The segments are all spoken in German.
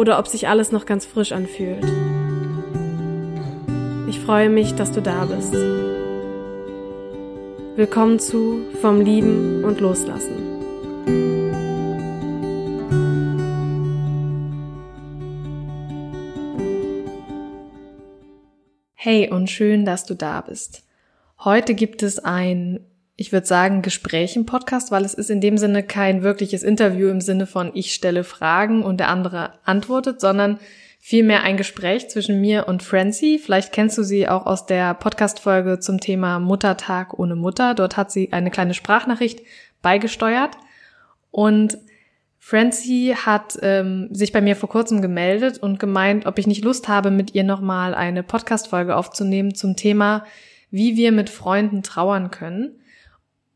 oder ob sich alles noch ganz frisch anfühlt. Ich freue mich, dass du da bist. Willkommen zu Vom Lieben und Loslassen. Hey und schön, dass du da bist. Heute gibt es ein, ich würde sagen, Gespräch im Podcast, weil es ist in dem Sinne kein wirkliches Interview im Sinne von ich stelle Fragen und der andere antwortet, sondern vielmehr ein Gespräch zwischen mir und Francie. Vielleicht kennst du sie auch aus der Podcast-Folge zum Thema Muttertag ohne Mutter. Dort hat sie eine kleine Sprachnachricht beigesteuert. Und Francie hat ähm, sich bei mir vor kurzem gemeldet und gemeint, ob ich nicht Lust habe, mit ihr nochmal eine Podcast-Folge aufzunehmen zum Thema, wie wir mit Freunden trauern können.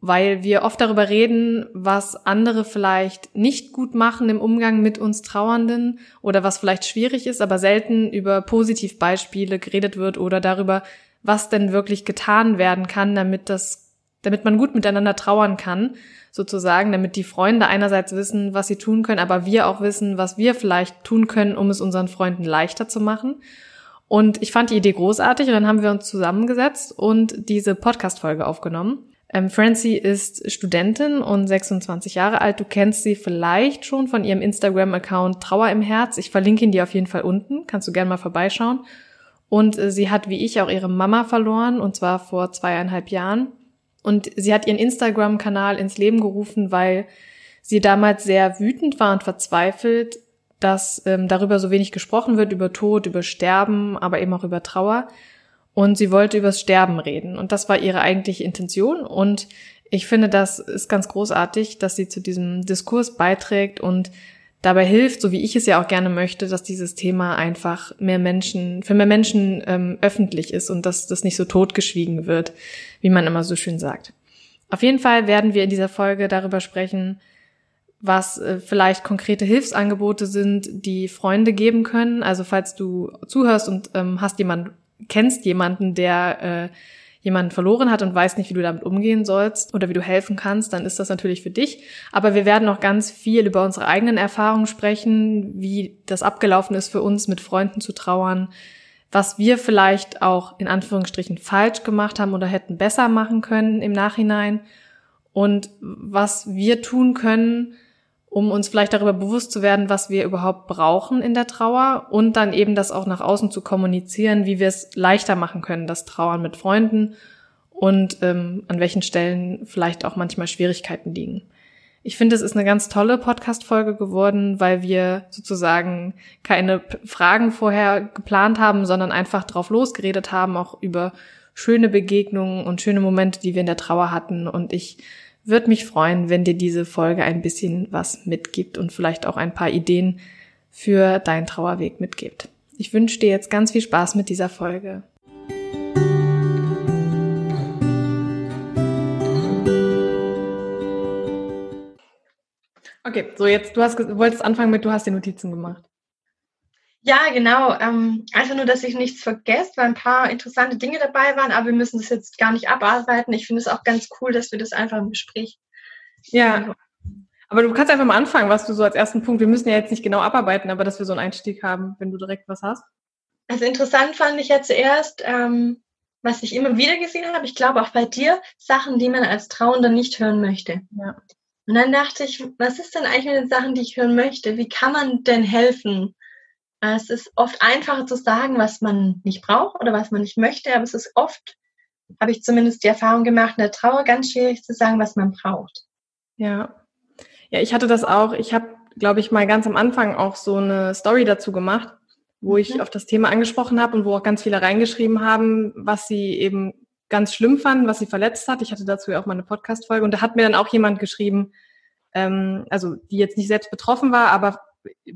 Weil wir oft darüber reden, was andere vielleicht nicht gut machen im Umgang mit uns Trauernden oder was vielleicht schwierig ist, aber selten über Positivbeispiele geredet wird oder darüber, was denn wirklich getan werden kann, damit das, damit man gut miteinander trauern kann sozusagen, damit die Freunde einerseits wissen, was sie tun können, aber wir auch wissen, was wir vielleicht tun können, um es unseren Freunden leichter zu machen. Und ich fand die Idee großartig und dann haben wir uns zusammengesetzt und diese Podcast-Folge aufgenommen. Ähm, Francie ist Studentin und 26 Jahre alt. Du kennst sie vielleicht schon von ihrem Instagram-Account Trauer im Herz. Ich verlinke ihn dir auf jeden Fall unten. Kannst du gerne mal vorbeischauen. Und äh, sie hat wie ich auch ihre Mama verloren und zwar vor zweieinhalb Jahren. Und sie hat ihren Instagram-Kanal ins Leben gerufen, weil sie damals sehr wütend war und verzweifelt, dass ähm, darüber so wenig gesprochen wird, über Tod, über Sterben, aber eben auch über Trauer. Und sie wollte übers Sterben reden. Und das war ihre eigentliche Intention. Und ich finde, das ist ganz großartig, dass sie zu diesem Diskurs beiträgt und dabei hilft, so wie ich es ja auch gerne möchte, dass dieses Thema einfach mehr Menschen, für mehr Menschen ähm, öffentlich ist und dass das nicht so totgeschwiegen wird, wie man immer so schön sagt. Auf jeden Fall werden wir in dieser Folge darüber sprechen, was äh, vielleicht konkrete Hilfsangebote sind, die Freunde geben können. Also falls du zuhörst und ähm, hast jemanden, kennst jemanden, der äh, jemanden verloren hat und weiß nicht, wie du damit umgehen sollst oder wie du helfen kannst, dann ist das natürlich für dich. Aber wir werden auch ganz viel über unsere eigenen Erfahrungen sprechen, wie das abgelaufen ist für uns, mit Freunden zu trauern, was wir vielleicht auch in Anführungsstrichen falsch gemacht haben oder hätten besser machen können im Nachhinein und was wir tun können, um uns vielleicht darüber bewusst zu werden, was wir überhaupt brauchen in der Trauer und dann eben das auch nach außen zu kommunizieren, wie wir es leichter machen können, das Trauern mit Freunden und ähm, an welchen Stellen vielleicht auch manchmal Schwierigkeiten liegen. Ich finde, es ist eine ganz tolle Podcast-Folge geworden, weil wir sozusagen keine Fragen vorher geplant haben, sondern einfach drauf losgeredet haben, auch über schöne Begegnungen und schöne Momente, die wir in der Trauer hatten. Und ich würde mich freuen, wenn dir diese Folge ein bisschen was mitgibt und vielleicht auch ein paar Ideen für deinen Trauerweg mitgibt. Ich wünsche dir jetzt ganz viel Spaß mit dieser Folge. Okay, so jetzt, du hast, du wolltest anfangen mit, du hast die Notizen gemacht. Ja, genau. Ähm, einfach nur, dass ich nichts vergesse, weil ein paar interessante Dinge dabei waren, aber wir müssen das jetzt gar nicht abarbeiten. Ich finde es auch ganz cool, dass wir das einfach im Gespräch. Ja. Aber du kannst einfach mal anfangen, was du so als ersten Punkt, wir müssen ja jetzt nicht genau abarbeiten, aber dass wir so einen Einstieg haben, wenn du direkt was hast. Also interessant fand ich ja zuerst, ähm, was ich immer wieder gesehen habe, ich glaube auch bei dir, Sachen, die man als Trauender nicht hören möchte. Ja. Und dann dachte ich, was ist denn eigentlich mit den Sachen, die ich hören möchte? Wie kann man denn helfen? Es ist oft einfacher zu sagen, was man nicht braucht oder was man nicht möchte, aber es ist oft habe ich zumindest die Erfahrung gemacht, in der Trauer ganz schwierig zu sagen, was man braucht. Ja. Ja, ich hatte das auch. Ich habe, glaube ich, mal ganz am Anfang auch so eine Story dazu gemacht, wo ich mhm. auf das Thema angesprochen habe und wo auch ganz viele reingeschrieben haben, was sie eben ganz schlimm fanden, was sie verletzt hat. Ich hatte dazu ja auch mal eine Podcast-Folge und da hat mir dann auch jemand geschrieben, ähm, also die jetzt nicht selbst betroffen war, aber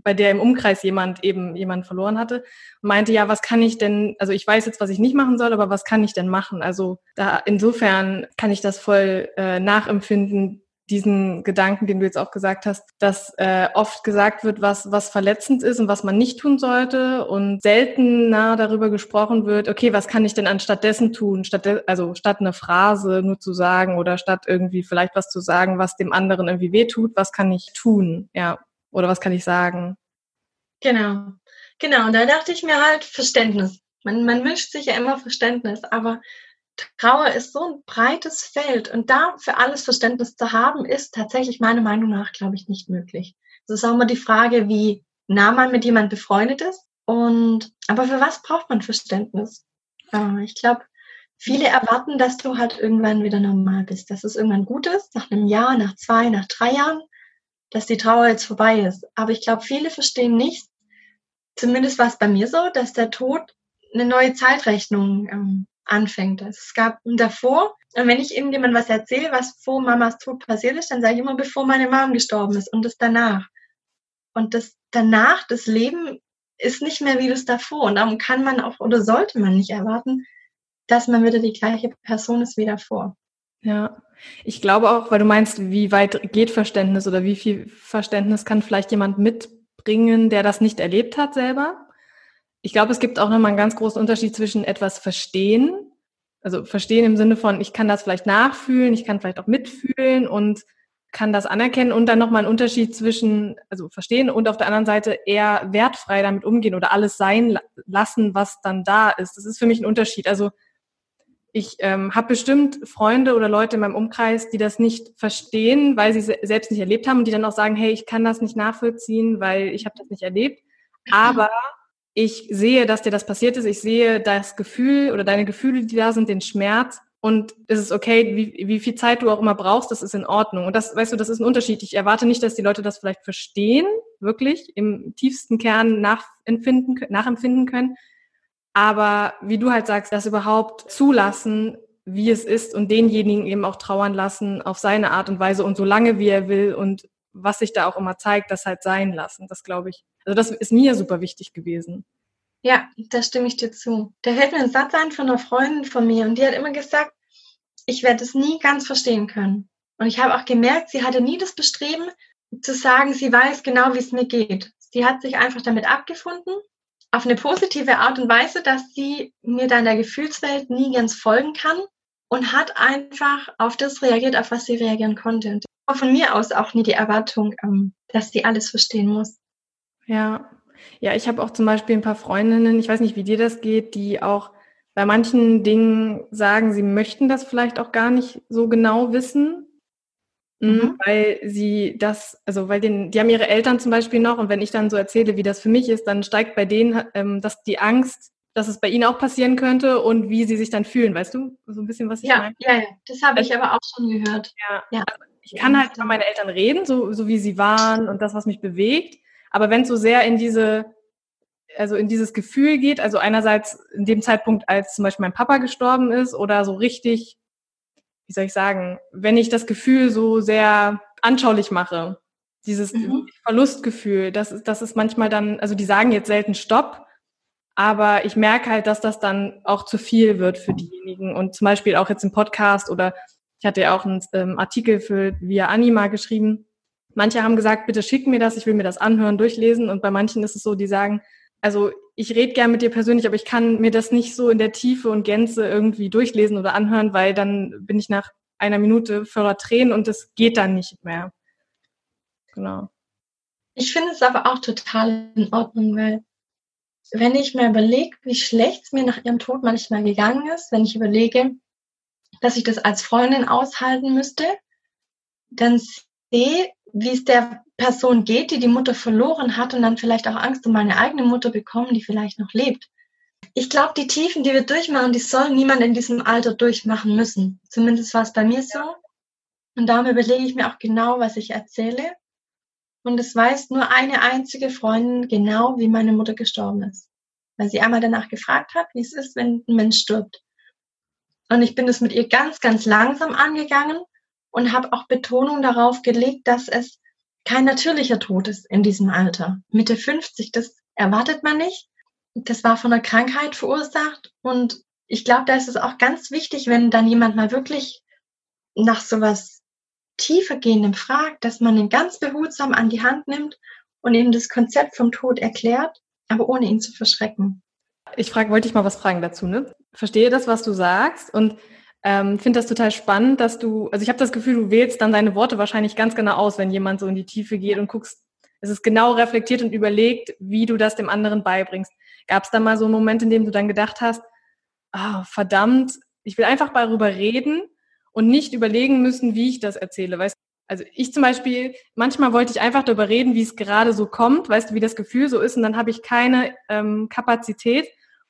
bei der im Umkreis jemand eben jemand verloren hatte, meinte, ja, was kann ich denn, also ich weiß jetzt, was ich nicht machen soll, aber was kann ich denn machen? Also da insofern kann ich das voll äh, nachempfinden, diesen Gedanken, den du jetzt auch gesagt hast, dass äh, oft gesagt wird, was, was verletzend ist und was man nicht tun sollte und seltener darüber gesprochen wird, okay, was kann ich denn anstattdessen tun, statt, also statt eine Phrase nur zu sagen oder statt irgendwie vielleicht was zu sagen, was dem anderen irgendwie wehtut, was kann ich tun, ja. Oder was kann ich sagen? Genau. Genau. Und da dachte ich mir halt Verständnis. Man, man wünscht sich ja immer Verständnis, aber Trauer ist so ein breites Feld und da für alles Verständnis zu haben, ist tatsächlich meiner Meinung nach, glaube ich, nicht möglich. Es ist auch immer die Frage, wie nah man mit jemand befreundet ist. Und aber für was braucht man Verständnis? Äh, ich glaube, viele erwarten, dass du halt irgendwann wieder normal bist, dass es irgendwann gut ist, nach einem Jahr, nach zwei, nach drei Jahren dass die Trauer jetzt vorbei ist. Aber ich glaube, viele verstehen nicht, zumindest war es bei mir so, dass der Tod eine neue Zeitrechnung ähm, anfängt. Also es gab davor, und wenn ich irgendjemandem was erzähle, was vor Mamas Tod passiert ist, dann sage ich immer, bevor meine Mom gestorben ist und das danach. Und das danach, das Leben ist nicht mehr wie das davor. Und darum kann man auch oder sollte man nicht erwarten, dass man wieder die gleiche Person ist wie davor. Ja, ich glaube auch, weil du meinst, wie weit geht Verständnis oder wie viel Verständnis kann vielleicht jemand mitbringen, der das nicht erlebt hat selber. Ich glaube, es gibt auch nochmal einen ganz großen Unterschied zwischen etwas verstehen, also verstehen im Sinne von, ich kann das vielleicht nachfühlen, ich kann vielleicht auch mitfühlen und kann das anerkennen und dann nochmal einen Unterschied zwischen, also verstehen und auf der anderen Seite eher wertfrei damit umgehen oder alles sein lassen, was dann da ist. Das ist für mich ein Unterschied. Also ich ähm, habe bestimmt Freunde oder Leute in meinem Umkreis, die das nicht verstehen, weil sie es selbst nicht erlebt haben und die dann auch sagen, hey, ich kann das nicht nachvollziehen, weil ich habe das nicht erlebt. Aber ich sehe, dass dir das passiert ist. Ich sehe das Gefühl oder deine Gefühle, die da sind, den Schmerz. Und es ist okay, wie, wie viel Zeit du auch immer brauchst, das ist in Ordnung. Und das, weißt du, das ist ein Unterschied. Ich erwarte nicht, dass die Leute das vielleicht verstehen, wirklich im tiefsten Kern nachempfinden, nachempfinden können aber wie du halt sagst, das überhaupt zulassen, wie es ist und denjenigen eben auch trauern lassen auf seine Art und Weise und so lange wie er will und was sich da auch immer zeigt, das halt sein lassen. Das glaube ich. Also das ist mir super wichtig gewesen. Ja, da stimme ich dir zu. Da fällt mir ein Satz ein von einer Freundin von mir und die hat immer gesagt, ich werde es nie ganz verstehen können. Und ich habe auch gemerkt, sie hatte nie das Bestreben zu sagen, sie weiß genau, wie es mir geht. Sie hat sich einfach damit abgefunden auf eine positive Art und Weise, dass sie mir da in der Gefühlswelt nie ganz folgen kann und hat einfach auf das reagiert, auf was sie reagieren konnte. Und von mir aus auch nie die Erwartung, ähm, dass sie alles verstehen muss. Ja, ja, ich habe auch zum Beispiel ein paar Freundinnen, ich weiß nicht, wie dir das geht, die auch bei manchen Dingen sagen, sie möchten das vielleicht auch gar nicht so genau wissen, Mhm. mhm. Weil sie das, also weil den, die haben ihre Eltern zum Beispiel noch und wenn ich dann so erzähle, wie das für mich ist, dann steigt bei denen ähm, dass die Angst, dass es bei ihnen auch passieren könnte und wie sie sich dann fühlen, weißt du? So ein bisschen, was ich ja, meine. Ja, ja, das habe ich also, aber auch schon gehört. Ja, ja. Also ich kann halt über meine Eltern reden, so, so wie sie waren und das, was mich bewegt. Aber wenn es so sehr in diese, also in dieses Gefühl geht, also einerseits in dem Zeitpunkt, als zum Beispiel mein Papa gestorben ist oder so richtig wie soll ich sagen, wenn ich das Gefühl so sehr anschaulich mache, dieses mhm. Verlustgefühl, das ist, das ist manchmal dann, also die sagen jetzt selten Stopp, aber ich merke halt, dass das dann auch zu viel wird für diejenigen. Und zum Beispiel auch jetzt im Podcast oder ich hatte ja auch einen ähm, Artikel für Via Anima geschrieben. Manche haben gesagt, bitte schick mir das, ich will mir das anhören, durchlesen. Und bei manchen ist es so, die sagen, also ich rede gern mit dir persönlich, aber ich kann mir das nicht so in der Tiefe und Gänze irgendwie durchlesen oder anhören, weil dann bin ich nach einer Minute voller Tränen und es geht dann nicht mehr. Genau. Ich finde es aber auch total in Ordnung, weil wenn ich mir überlege, wie schlecht es mir nach ihrem Tod manchmal gegangen ist, wenn ich überlege, dass ich das als Freundin aushalten müsste, dann sehe, wie es der Person geht, die die Mutter verloren hat und dann vielleicht auch Angst um meine eigene Mutter bekommen, die vielleicht noch lebt. Ich glaube, die Tiefen, die wir durchmachen, die soll niemand in diesem Alter durchmachen müssen. Zumindest war es bei mir so. Und darum überlege ich mir auch genau, was ich erzähle. Und es weiß nur eine einzige Freundin genau, wie meine Mutter gestorben ist. Weil sie einmal danach gefragt hat, wie es ist, wenn ein Mensch stirbt. Und ich bin das mit ihr ganz, ganz langsam angegangen und habe auch Betonung darauf gelegt, dass es kein natürlicher Tod ist in diesem Alter. Mitte 50, das erwartet man nicht. Das war von einer Krankheit verursacht. Und ich glaube, da ist es auch ganz wichtig, wenn dann jemand mal wirklich nach sowas tiefergehendem fragt, dass man ihn ganz behutsam an die Hand nimmt und ihm das Konzept vom Tod erklärt, aber ohne ihn zu verschrecken. Ich frage, wollte ich mal was fragen dazu, ne? Verstehe das, was du sagst und ähm, finde das total spannend, dass du, also ich habe das Gefühl, du wählst dann deine Worte wahrscheinlich ganz genau aus, wenn jemand so in die Tiefe geht und guckst, es ist genau reflektiert und überlegt, wie du das dem anderen beibringst. Gab es da mal so einen Moment, in dem du dann gedacht hast, ah, verdammt, ich will einfach darüber reden und nicht überlegen müssen, wie ich das erzähle. Weißt also ich zum Beispiel, manchmal wollte ich einfach darüber reden, wie es gerade so kommt, weißt du, wie das Gefühl so ist, und dann habe ich keine ähm, Kapazität,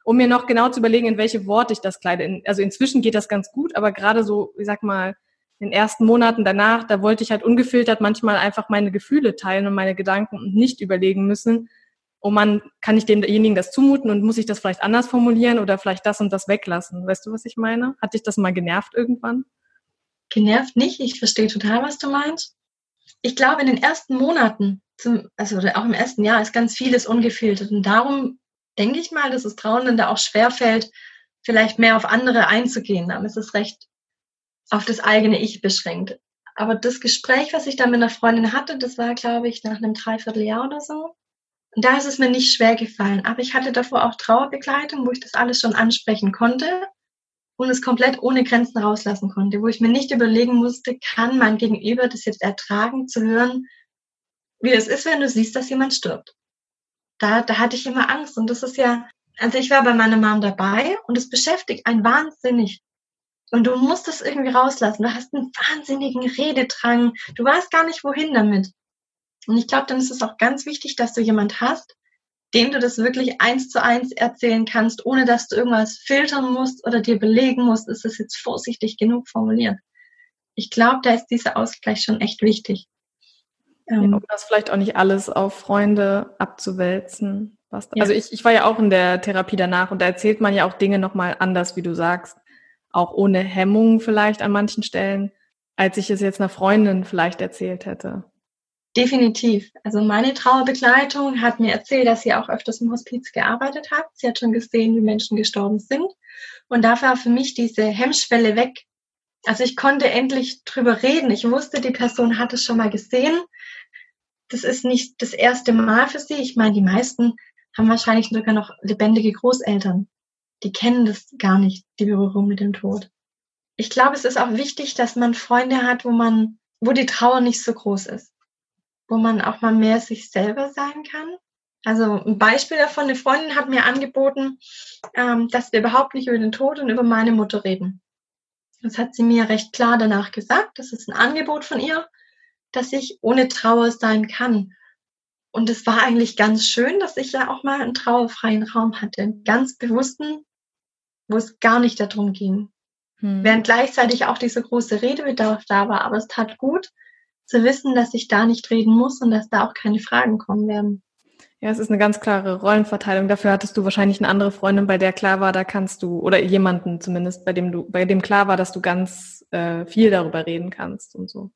um mir noch genau zu überlegen, in welche Worte ich das kleide. also inzwischen geht das ganz gut, aber gerade so, ich sag mal, in den ersten Monaten danach, da wollte ich halt ungefiltert manchmal einfach meine Gefühle teilen und meine Gedanken und nicht überlegen müssen, oh man, kann ich demjenigen das zumuten und muss ich das vielleicht anders formulieren oder vielleicht das und das weglassen? Weißt du, was ich meine? Hat dich das mal genervt irgendwann? Genervt nicht. Ich verstehe total, was du meinst. Ich glaube, in den ersten Monaten, zum, also auch im ersten Jahr, ist ganz vieles ungefiltert. Und darum denke ich mal, dass es Trauenden da auch schwerfällt, vielleicht mehr auf andere einzugehen. Es ist recht auf das eigene Ich beschränkt. Aber das Gespräch, was ich da mit einer Freundin hatte, das war, glaube ich, nach einem Dreivierteljahr oder so. Und da ist es mir nicht schwer gefallen. Aber ich hatte davor auch Trauerbegleitung, wo ich das alles schon ansprechen konnte und es komplett ohne Grenzen rauslassen konnte, wo ich mir nicht überlegen musste, kann mein Gegenüber das jetzt ertragen, zu hören, wie das ist, wenn du siehst, dass jemand stirbt da, da hatte ich immer Angst. Und das ist ja, also ich war bei meiner Mom dabei und es beschäftigt einen wahnsinnig. Und du musst es irgendwie rauslassen. Du hast einen wahnsinnigen Rededrang. Du weißt gar nicht, wohin damit. Und ich glaube, dann ist es auch ganz wichtig, dass du jemand hast, dem du das wirklich eins zu eins erzählen kannst, ohne dass du irgendwas filtern musst oder dir belegen musst, ist es jetzt vorsichtig genug formuliert. Ich glaube, da ist dieser Ausgleich schon echt wichtig. Ähm, um das vielleicht auch nicht alles auf Freunde abzuwälzen. Was, ja. Also ich, ich war ja auch in der Therapie danach und da erzählt man ja auch Dinge nochmal anders, wie du sagst. Auch ohne Hemmung vielleicht an manchen Stellen, als ich es jetzt einer Freundin vielleicht erzählt hätte. Definitiv. Also meine Trauerbegleitung hat mir erzählt, dass sie auch öfters im Hospiz gearbeitet hat. Sie hat schon gesehen, wie Menschen gestorben sind. Und da war für mich diese Hemmschwelle weg. Also ich konnte endlich drüber reden. Ich wusste, die Person hat es schon mal gesehen das ist nicht das erste Mal für sie. Ich meine, die meisten haben wahrscheinlich sogar noch lebendige Großeltern. Die kennen das gar nicht, die Berührung mit dem Tod. Ich glaube, es ist auch wichtig, dass man Freunde hat, wo man, wo die Trauer nicht so groß ist. Wo man auch mal mehr sich selber sein kann. Also ein Beispiel davon, eine Freundin hat mir angeboten, ähm, dass wir überhaupt nicht über den Tod und über meine Mutter reden. Das hat sie mir recht klar danach gesagt. Das ist ein Angebot von ihr dass ich ohne Trauer sein kann. Und es war eigentlich ganz schön, dass ich ja auch mal einen trauerfreien Raum hatte, einen ganz bewussten, wo es gar nicht darum ging. Hm. Während gleichzeitig auch dieser große Redebedarf da war, aber es tat gut zu wissen, dass ich da nicht reden muss und dass da auch keine Fragen kommen werden. Ja, es ist eine ganz klare Rollenverteilung. Dafür hattest du wahrscheinlich eine andere Freundin, bei der klar war, da kannst du, oder jemanden zumindest, bei dem du, bei dem klar war, dass du ganz äh, viel darüber reden kannst und so.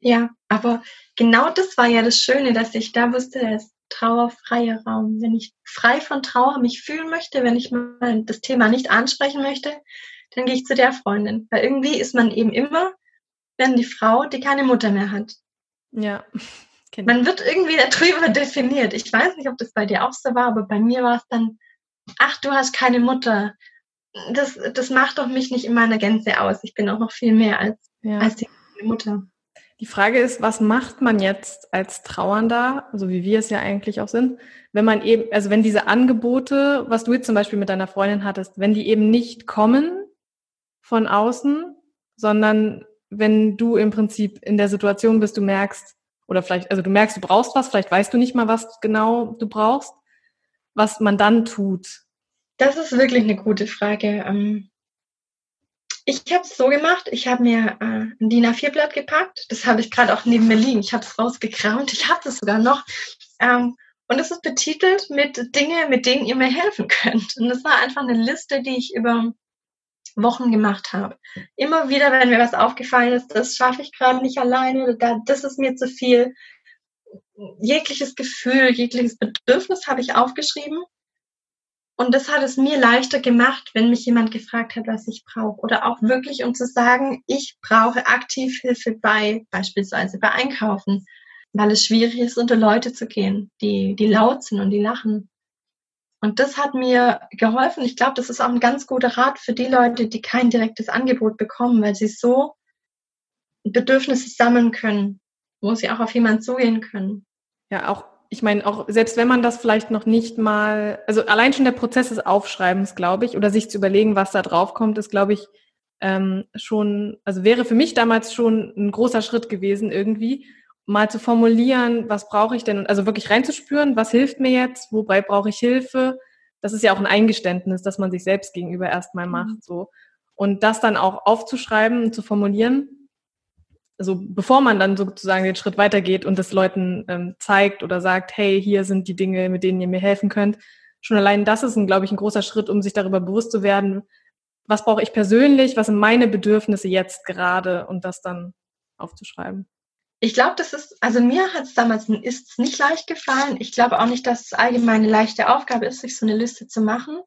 Ja, aber genau das war ja das Schöne, dass ich da wusste, es ist trauerfreier Raum. Wenn ich frei von Trauer mich fühlen möchte, wenn ich mal das Thema nicht ansprechen möchte, dann gehe ich zu der Freundin. Weil irgendwie ist man eben immer, wenn die Frau, die keine Mutter mehr hat. Ja. Man wird irgendwie darüber definiert. Ich weiß nicht, ob das bei dir auch so war, aber bei mir war es dann, ach, du hast keine Mutter. Das, das macht doch mich nicht in meiner Gänze aus. Ich bin auch noch viel mehr als, ja. als die Mutter. Die Frage ist, was macht man jetzt als Trauernder, so wie wir es ja eigentlich auch sind, wenn man eben, also wenn diese Angebote, was du jetzt zum Beispiel mit deiner Freundin hattest, wenn die eben nicht kommen von außen, sondern wenn du im Prinzip in der Situation bist, du merkst, oder vielleicht, also du merkst, du brauchst was, vielleicht weißt du nicht mal, was genau du brauchst, was man dann tut. Das ist wirklich eine gute Frage. Ich habe es so gemacht, ich habe mir äh, ein DIN A4-Blatt gepackt. Das habe ich gerade auch neben mir liegen. Ich habe es rausgekramt. Ich habe das sogar noch. Ähm, und es ist betitelt mit Dinge, mit denen ihr mir helfen könnt. Und das war einfach eine Liste, die ich über Wochen gemacht habe. Immer wieder, wenn mir was aufgefallen ist, das schaffe ich gerade nicht alleine, das ist mir zu viel. Jegliches Gefühl, jegliches Bedürfnis habe ich aufgeschrieben. Und das hat es mir leichter gemacht, wenn mich jemand gefragt hat, was ich brauche. Oder auch wirklich, um zu sagen, ich brauche aktiv Hilfe bei, beispielsweise bei Einkaufen weil es schwierig ist, unter Leute zu gehen, die, die laut sind und die lachen. Und das hat mir geholfen. Ich glaube, das ist auch ein ganz guter Rat für die Leute, die kein direktes Angebot bekommen, weil sie so Bedürfnisse sammeln können, wo sie auch auf jemanden zugehen können. Ja, auch, ich meine, auch selbst wenn man das vielleicht noch nicht mal, also allein schon der Prozess des Aufschreibens, glaube ich, oder sich zu überlegen, was da drauf kommt, ist, glaube ich, ähm, schon, also wäre für mich damals schon ein großer Schritt gewesen irgendwie, mal zu formulieren, was brauche ich denn, also wirklich reinzuspüren, was hilft mir jetzt, wobei brauche ich Hilfe. Das ist ja auch ein Eingeständnis, dass man sich selbst gegenüber erstmal mhm. macht, so. Und das dann auch aufzuschreiben und zu formulieren, also bevor man dann sozusagen den Schritt weitergeht und das Leuten ähm, zeigt oder sagt, hey, hier sind die Dinge, mit denen ihr mir helfen könnt. Schon allein das ist, ein, glaube ich, ein großer Schritt, um sich darüber bewusst zu werden, was brauche ich persönlich, was sind meine Bedürfnisse jetzt gerade und das dann aufzuschreiben. Ich glaube, das ist, also mir hat es damals ist nicht leicht gefallen. Ich glaube auch nicht, dass es allgemein eine leichte Aufgabe ist, sich so eine Liste zu machen.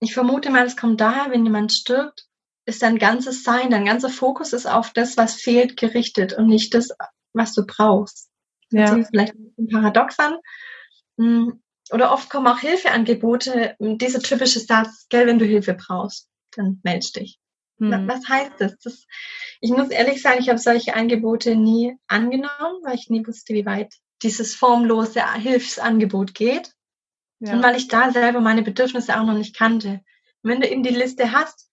Ich vermute mal, es kommt daher, wenn jemand stirbt, ist dein ganzes Sein, dein ganzer Fokus ist auf das, was fehlt, gerichtet und nicht das, was du brauchst. Ja. Das ist vielleicht ein Paradox an. Hm, oder oft kommen auch Hilfeangebote, dieser typische Satz, gell, wenn du Hilfe brauchst, dann melde dich. Hm. Was heißt das? das? Ich muss ehrlich sagen, ich habe solche Angebote nie angenommen, weil ich nie wusste, wie weit dieses formlose Hilfsangebot geht. Ja. Und weil ich da selber meine Bedürfnisse auch noch nicht kannte. Und wenn du eben die Liste hast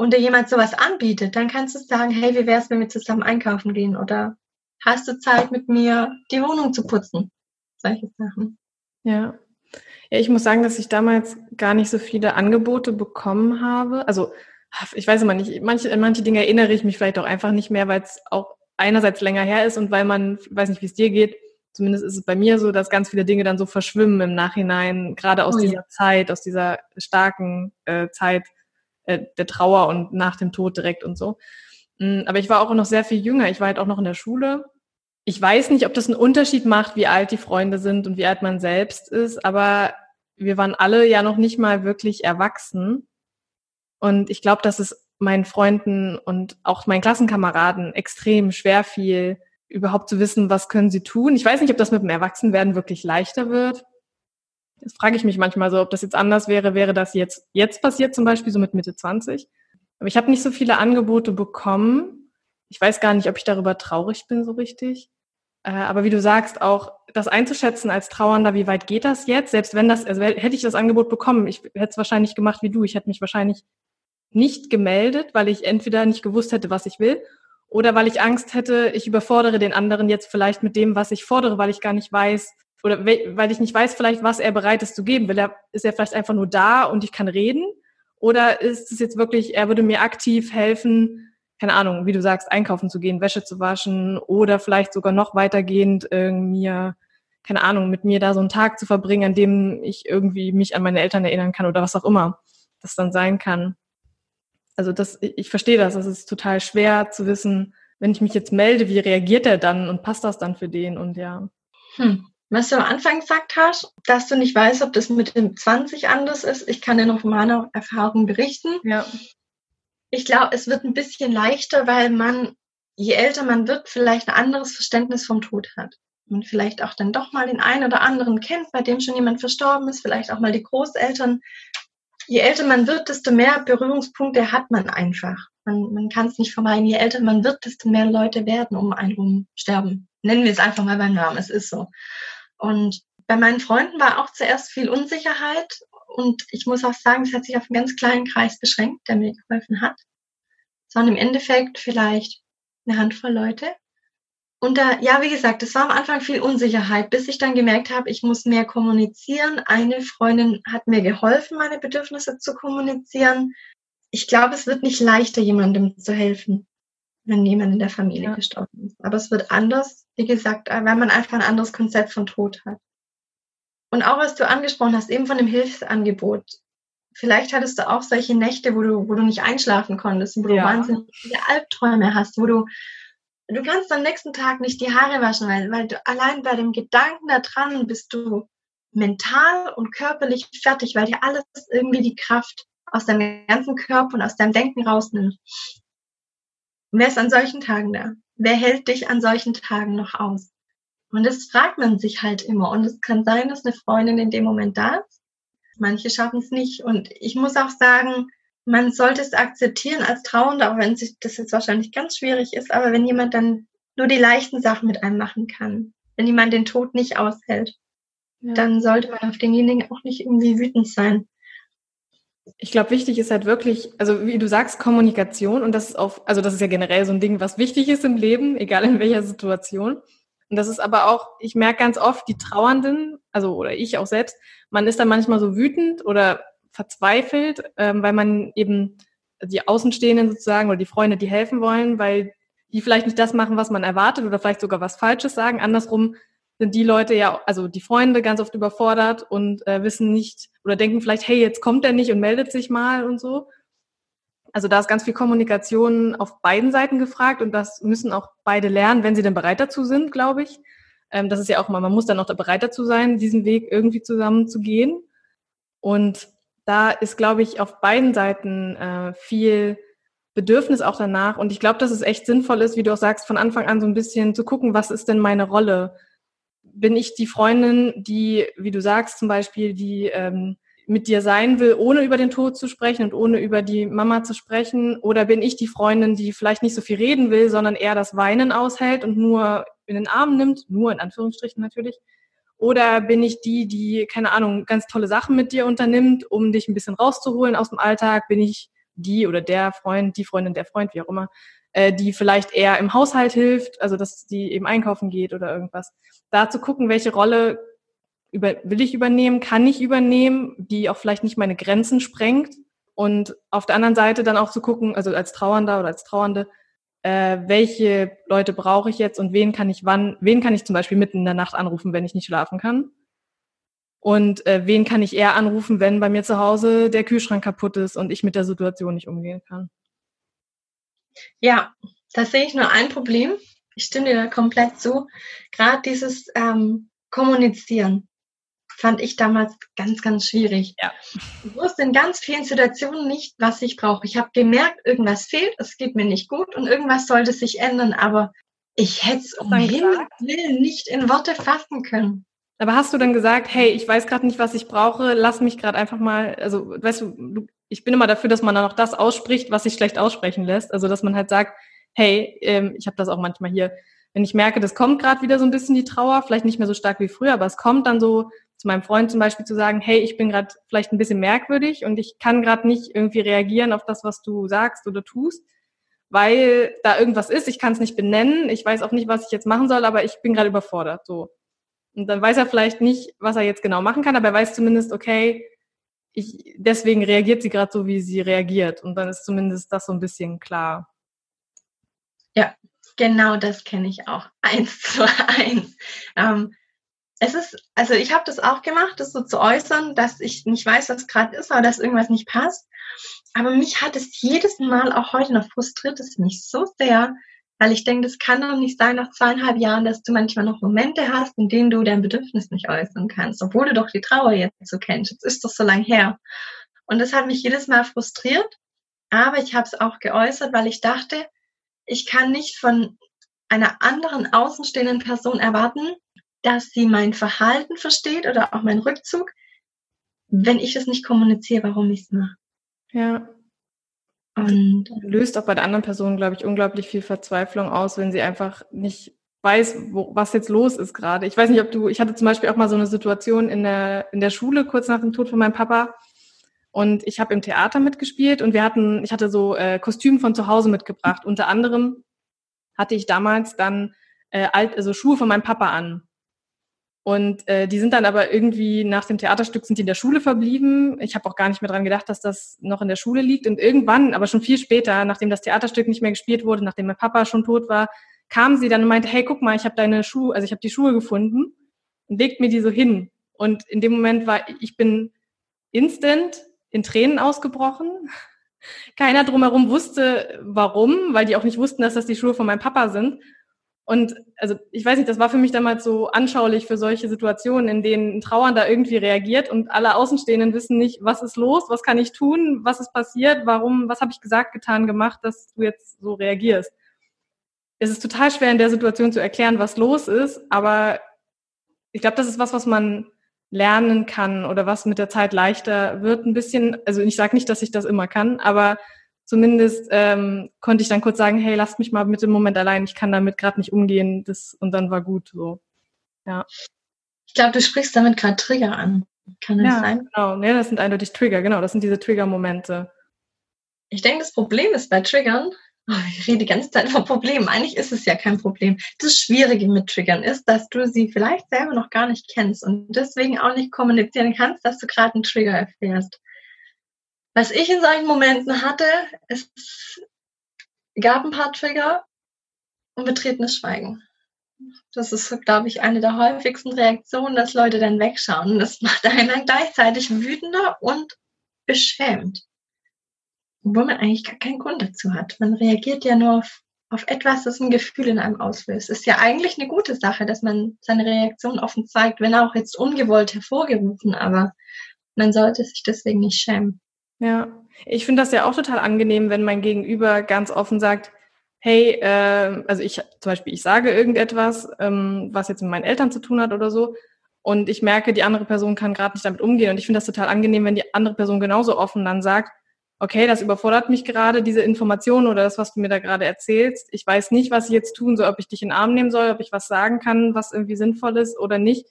und dir jemand sowas anbietet, dann kannst du sagen, hey, wie wär's, wenn wir zusammen einkaufen gehen? Oder hast du Zeit mit mir, die Wohnung zu putzen? Solche Sachen. Ja. Ja, ich muss sagen, dass ich damals gar nicht so viele Angebote bekommen habe. Also ich weiß immer nicht, manche, manche Dinge erinnere ich mich vielleicht auch einfach nicht mehr, weil es auch einerseits länger her ist und weil man, weiß nicht, wie es dir geht, zumindest ist es bei mir so, dass ganz viele Dinge dann so verschwimmen im Nachhinein, gerade aus oh, dieser ja. Zeit, aus dieser starken äh, Zeit äh, der Trauer und nach dem Tod direkt und so. Mm, aber ich war auch noch sehr viel jünger. Ich war halt auch noch in der Schule. Ich weiß nicht, ob das einen Unterschied macht, wie alt die Freunde sind und wie alt man selbst ist, aber wir waren alle ja noch nicht mal wirklich erwachsen. Und ich glaube, dass es meinen Freunden und auch meinen Klassenkameraden extrem schwer fiel, überhaupt zu wissen, was können sie tun. Ich weiß nicht, ob das mit dem Erwachsenwerden wirklich leichter wird. Das frage ich mich manchmal so, ob das jetzt anders wäre, wäre das jetzt, jetzt passiert zum Beispiel, so mit Mitte 20. Aber ich habe nicht so viele Angebote bekommen. Ich weiß gar nicht, ob ich darüber traurig bin so richtig. Äh, aber wie du sagst, auch das einzuschätzen als Trauernder, wie weit geht das jetzt? Selbst wenn das, also hätte ich das Angebot bekommen, ich hätte es wahrscheinlich gemacht wie du. Ich hätte mich wahrscheinlich nicht gemeldet, weil ich entweder nicht gewusst hätte, was ich will, oder weil ich Angst hätte, ich überfordere den anderen jetzt vielleicht mit dem, was ich fordere, weil ich gar nicht weiß, oder weil ich nicht weiß vielleicht, was er bereit ist zu geben. Will er, ist er vielleicht einfach nur da und ich kann reden? Oder ist es jetzt wirklich, er würde mir aktiv helfen, keine Ahnung, wie du sagst, einkaufen zu gehen, Wäsche zu waschen oder vielleicht sogar noch weitergehend äh, mir, keine Ahnung, mit mir da so einen Tag zu verbringen, an dem ich irgendwie mich an meine Eltern erinnern kann oder was auch immer das dann sein kann. Also das, ich verstehe das. Es ist total schwer zu wissen, wenn ich mich jetzt melde, wie reagiert er dann und passt das dann für den und ja. Hm. Was du am Anfang gesagt hast, dass du nicht weißt, ob das mit dem 20 anders ist. Ich kann dir noch von meiner Erfahrung berichten. Ja. Ich glaube, es wird ein bisschen leichter, weil man, je älter man wird, vielleicht ein anderes Verständnis vom Tod hat. Und vielleicht auch dann doch mal den einen oder anderen kennt, bei dem schon jemand verstorben ist, vielleicht auch mal die Großeltern je älter man wird, desto mehr Berührungspunkte hat man einfach. Man, man kann es nicht vermeiden. Je älter man wird, desto mehr Leute werden um einen rum sterben. Nennen wir es einfach mal beim Namen. Es ist so. Und bei meinen Freunden war auch zuerst viel Unsicherheit. Und ich muss auch sagen, es hat sich auf einen ganz kleinen Kreis beschränkt, der mir geholfen hat. Sondern im Endeffekt vielleicht eine Handvoll Leute. und da, ja, wie gesagt, es war am Anfang viel Unsicherheit, bis ich dann gemerkt habe, ich muss mehr kommunizieren. Eine Freundin hat mir geholfen, meine Bedürfnisse zu kommunizieren. Ich glaube, es wird nicht leichter, jemandem zu helfen, wenn jemand in der Familie ja. gestorben ist. Aber es wird anders, wie gesagt, weil man einfach ein anderes Konzept von Tod hat. Und auch was du angesprochen hast, eben von dem Hilfsangebot. Vielleicht hattest du auch solche Nächte, wo du, wo du nicht einschlafen konntest, wo du ja. wahnsinnig viele Albträume hast, wo du du kannst am nächsten Tag nicht die Haare waschen, weil, weil du allein bei dem Gedanken da dran bist du mental und körperlich fertig, weil dir alles irgendwie die Kraft aus deinem ganzen Körper und aus deinem Denken rausnimmt. Wer ist an solchen Tagen da? Wer hält dich an solchen Tagen noch aus? Und das fragt man sich halt immer. Und es kann sein, dass eine Freundin in dem Moment da ist. Manche schaffen es nicht. Und ich muss auch sagen, man sollte es akzeptieren als Trauender, auch wenn sich das jetzt wahrscheinlich ganz schwierig ist, aber wenn jemand dann nur die leichten Sachen mit einem machen kann, wenn jemand den Tod nicht aushält, ja. dann sollte man auf denjenigen auch nicht irgendwie wütend sein. Ich glaube, wichtig ist halt wirklich, also wie du sagst, Kommunikation und das ist auch, also das ist ja generell so ein Ding, was wichtig ist im Leben, egal in welcher Situation. Und das ist aber auch, ich merke ganz oft, die Trauernden, also oder ich auch selbst, man ist dann manchmal so wütend oder verzweifelt, ähm, weil man eben die Außenstehenden sozusagen oder die Freunde, die helfen wollen, weil die vielleicht nicht das machen, was man erwartet oder vielleicht sogar was Falsches sagen. Andersrum sind die Leute ja, also die Freunde ganz oft überfordert und äh, wissen nicht oder denken vielleicht, hey, jetzt kommt er nicht und meldet sich mal und so. Also da ist ganz viel Kommunikation auf beiden Seiten gefragt und das müssen auch beide lernen, wenn sie denn bereit dazu sind, glaube ich. Ähm, das ist ja auch mal, man muss dann auch bereit dazu sein, diesen Weg irgendwie zusammen zu gehen. Und da ist, glaube ich, auf beiden Seiten äh, viel Bedürfnis auch danach. Und ich glaube, dass es echt sinnvoll ist, wie du auch sagst, von Anfang an so ein bisschen zu gucken, was ist denn meine Rolle? Bin ich die Freundin, die, wie du sagst, zum Beispiel, die ähm, mit dir sein will, ohne über den Tod zu sprechen und ohne über die Mama zu sprechen? Oder bin ich die Freundin, die vielleicht nicht so viel reden will, sondern eher das Weinen aushält und nur in den Arm nimmt, nur in Anführungsstrichen natürlich, oder bin ich die, die, keine Ahnung, ganz tolle Sachen mit dir unternimmt, um dich ein bisschen rauszuholen aus dem Alltag? Bin ich die oder der Freund, die Freundin, der Freund, wie auch immer, äh, die vielleicht eher im Haushalt hilft, also dass die eben einkaufen geht oder irgendwas. Da zu gucken, welche Rolle über, will ich übernehmen, kann ich übernehmen, die auch vielleicht nicht meine Grenzen sprengt. Und auf der anderen Seite dann auch zu gucken, also als Trauernder oder als Trauernde, äh, welche Leute brauche ich jetzt und wen kann ich wann, wen kann ich zum Beispiel mitten in der Nacht anrufen, wenn ich nicht schlafen kann. Und äh, wen kann ich eher anrufen, wenn bei mir zu Hause der Kühlschrank kaputt ist und ich mit der Situation nicht umgehen kann. Ja, da sehe ich nur ein Problem. Ich stimme dir da komplett zu. Gerade dieses ähm, Kommunizieren fand ich damals ganz, ganz schwierig. Ja. Ich wusste in ganz vielen Situationen nicht, was ich brauche. Ich habe gemerkt, irgendwas fehlt, es geht mir nicht gut und irgendwas sollte sich ändern, aber ich hätte es um Himmels Willen nicht in Worte fassen können. Aber hast du dann gesagt, hey, ich weiß gerade nicht, was ich brauche, lass mich gerade einfach mal, also weißt du, ich bin immer dafür, dass man dann auch das ausspricht, was sich schlecht aussprechen lässt. Also dass man halt sagt, hey, ähm, ich habe das auch manchmal hier, wenn ich merke, das kommt gerade wieder so ein bisschen die Trauer, vielleicht nicht mehr so stark wie früher, aber es kommt dann so, zu meinem Freund zum Beispiel zu sagen, hey, ich bin gerade vielleicht ein bisschen merkwürdig und ich kann gerade nicht irgendwie reagieren auf das, was du sagst oder tust, weil da irgendwas ist, ich kann es nicht benennen, ich weiß auch nicht, was ich jetzt machen soll, aber ich bin gerade überfordert. So. Und dann weiß er vielleicht nicht, was er jetzt genau machen kann, aber er weiß zumindest, okay, ich, deswegen reagiert sie gerade so, wie sie reagiert. Und dann ist zumindest das so ein bisschen klar. Ja, genau das kenne ich auch. Eins zu eins. Ähm, es ist, also ich habe das auch gemacht, das so zu äußern, dass ich nicht weiß, was gerade ist, oder dass irgendwas nicht passt. Aber mich hat es jedes Mal, auch heute noch frustriert es mich so sehr, weil ich denke, das kann doch nicht sein nach zweieinhalb Jahren, dass du manchmal noch Momente hast, in denen du dein Bedürfnis nicht äußern kannst, obwohl du doch die Trauer jetzt so kennst. Jetzt ist doch so lang her. Und das hat mich jedes Mal frustriert. Aber ich habe es auch geäußert, weil ich dachte, ich kann nicht von einer anderen außenstehenden Person erwarten, dass sie mein Verhalten versteht oder auch meinen Rückzug, wenn ich es nicht kommuniziere, warum ich es mache. Ja. Und löst auch bei der anderen Person, glaube ich, unglaublich viel Verzweiflung aus, wenn sie einfach nicht weiß, wo, was jetzt los ist gerade. Ich weiß nicht, ob du, ich hatte zum Beispiel auch mal so eine Situation in der, in der Schule, kurz nach dem Tod von meinem Papa. Und ich habe im Theater mitgespielt und wir hatten, ich hatte so äh, Kostüme von zu Hause mitgebracht. Unter anderem hatte ich damals dann äh, alt, also Schuhe von meinem Papa an. Und äh, die sind dann aber irgendwie nach dem Theaterstück sind die in der Schule verblieben. Ich habe auch gar nicht mehr dran gedacht, dass das noch in der Schule liegt. Und irgendwann, aber schon viel später, nachdem das Theaterstück nicht mehr gespielt wurde, nachdem mein Papa schon tot war, kam sie dann und meinte, hey, guck mal, ich habe deine Schuhe, also ich habe die Schuhe gefunden und legt mir die so hin. Und in dem Moment war ich bin instant in Tränen ausgebrochen. Keiner drumherum wusste, warum, weil die auch nicht wussten, dass das die Schuhe von meinem Papa sind. Und also ich weiß nicht, das war für mich damals so anschaulich für solche Situationen, in denen ein Trauernder irgendwie reagiert und alle Außenstehenden wissen nicht, was ist los, was kann ich tun, was ist passiert, warum, was habe ich gesagt, getan, gemacht, dass du jetzt so reagierst. Es ist total schwer in der Situation zu erklären, was los ist, aber ich glaube, das ist was, was man lernen kann oder was mit der Zeit leichter wird ein bisschen. Also ich sage nicht, dass ich das immer kann, aber zumindest ähm, konnte ich dann kurz sagen, hey, lasst mich mal mit dem Moment allein, ich kann damit gerade nicht umgehen. Das, und dann war gut so. Ja. Ich glaube, du sprichst damit gerade Trigger an. Kann das ja, sein? Genau, ja, das sind eindeutig Trigger, genau, das sind diese Trigger-Momente. Ich denke, das Problem ist bei Triggern, oh, ich rede die ganze Zeit von Problemen, eigentlich ist es ja kein Problem. Das Schwierige mit Triggern ist, dass du sie vielleicht selber noch gar nicht kennst und deswegen auch nicht kommunizieren kannst, dass du gerade einen Trigger erfährst. Was ich in solchen Momenten hatte, es gab ein paar Trigger und betretenes Schweigen. Das ist, glaube ich, eine der häufigsten Reaktionen, dass Leute dann wegschauen. Das macht einen dann gleichzeitig wütender und beschämt. Obwohl man eigentlich gar keinen Grund dazu hat. Man reagiert ja nur auf, auf etwas, das ein Gefühl in einem auslöst. Ist ja eigentlich eine gute Sache, dass man seine Reaktion offen zeigt, wenn auch jetzt ungewollt hervorgerufen, aber man sollte sich deswegen nicht schämen. Ja, ich finde das ja auch total angenehm, wenn mein Gegenüber ganz offen sagt, hey, äh, also ich zum Beispiel, ich sage irgendetwas, ähm, was jetzt mit meinen Eltern zu tun hat oder so, und ich merke, die andere Person kann gerade nicht damit umgehen. Und ich finde das total angenehm, wenn die andere Person genauso offen dann sagt, okay, das überfordert mich gerade, diese Information oder das, was du mir da gerade erzählst. Ich weiß nicht, was ich jetzt tun soll, ob ich dich in den Arm nehmen soll, ob ich was sagen kann, was irgendwie sinnvoll ist oder nicht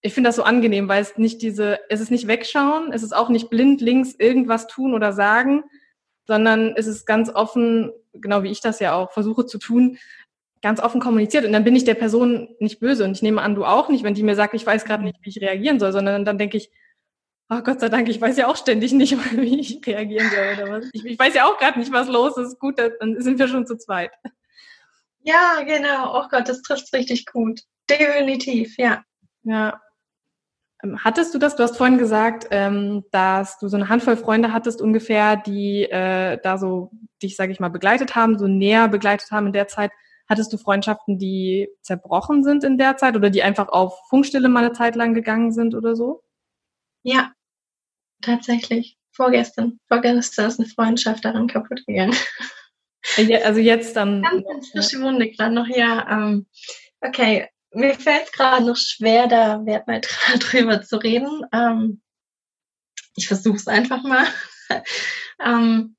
ich finde das so angenehm, weil es nicht diese, es ist nicht wegschauen, es ist auch nicht blind links irgendwas tun oder sagen, sondern es ist ganz offen, genau wie ich das ja auch versuche zu tun, ganz offen kommuniziert. Und dann bin ich der Person nicht böse. Und ich nehme an, du auch nicht, wenn die mir sagt, ich weiß gerade nicht, wie ich reagieren soll, sondern dann denke ich, oh Gott sei Dank, ich weiß ja auch ständig nicht, wie ich reagieren soll oder was. Ich, ich weiß ja auch gerade nicht, was los ist. Gut, dann sind wir schon zu zweit. Ja, genau. Oh Gott, das trifft richtig gut. Definitiv, ja. Ja, hattest du das? Du hast vorhin gesagt, ähm, dass du so eine Handvoll Freunde hattest ungefähr, die äh, da so dich, sage ich mal, begleitet haben, so näher begleitet haben in der Zeit. Hattest du Freundschaften, die zerbrochen sind in der Zeit oder die einfach auf Funkstille mal eine Zeit lang gegangen sind oder so? Ja, tatsächlich. Vorgestern. Vorgestern ist eine Freundschaft daran kaputt gegangen. Also jetzt dann. Ganz, ganz frische Wunde gerade noch, ja. Ähm, okay, mir fällt es gerade noch schwer, da wertneutral drüber zu reden. Ähm, ich versuche es einfach mal. ähm,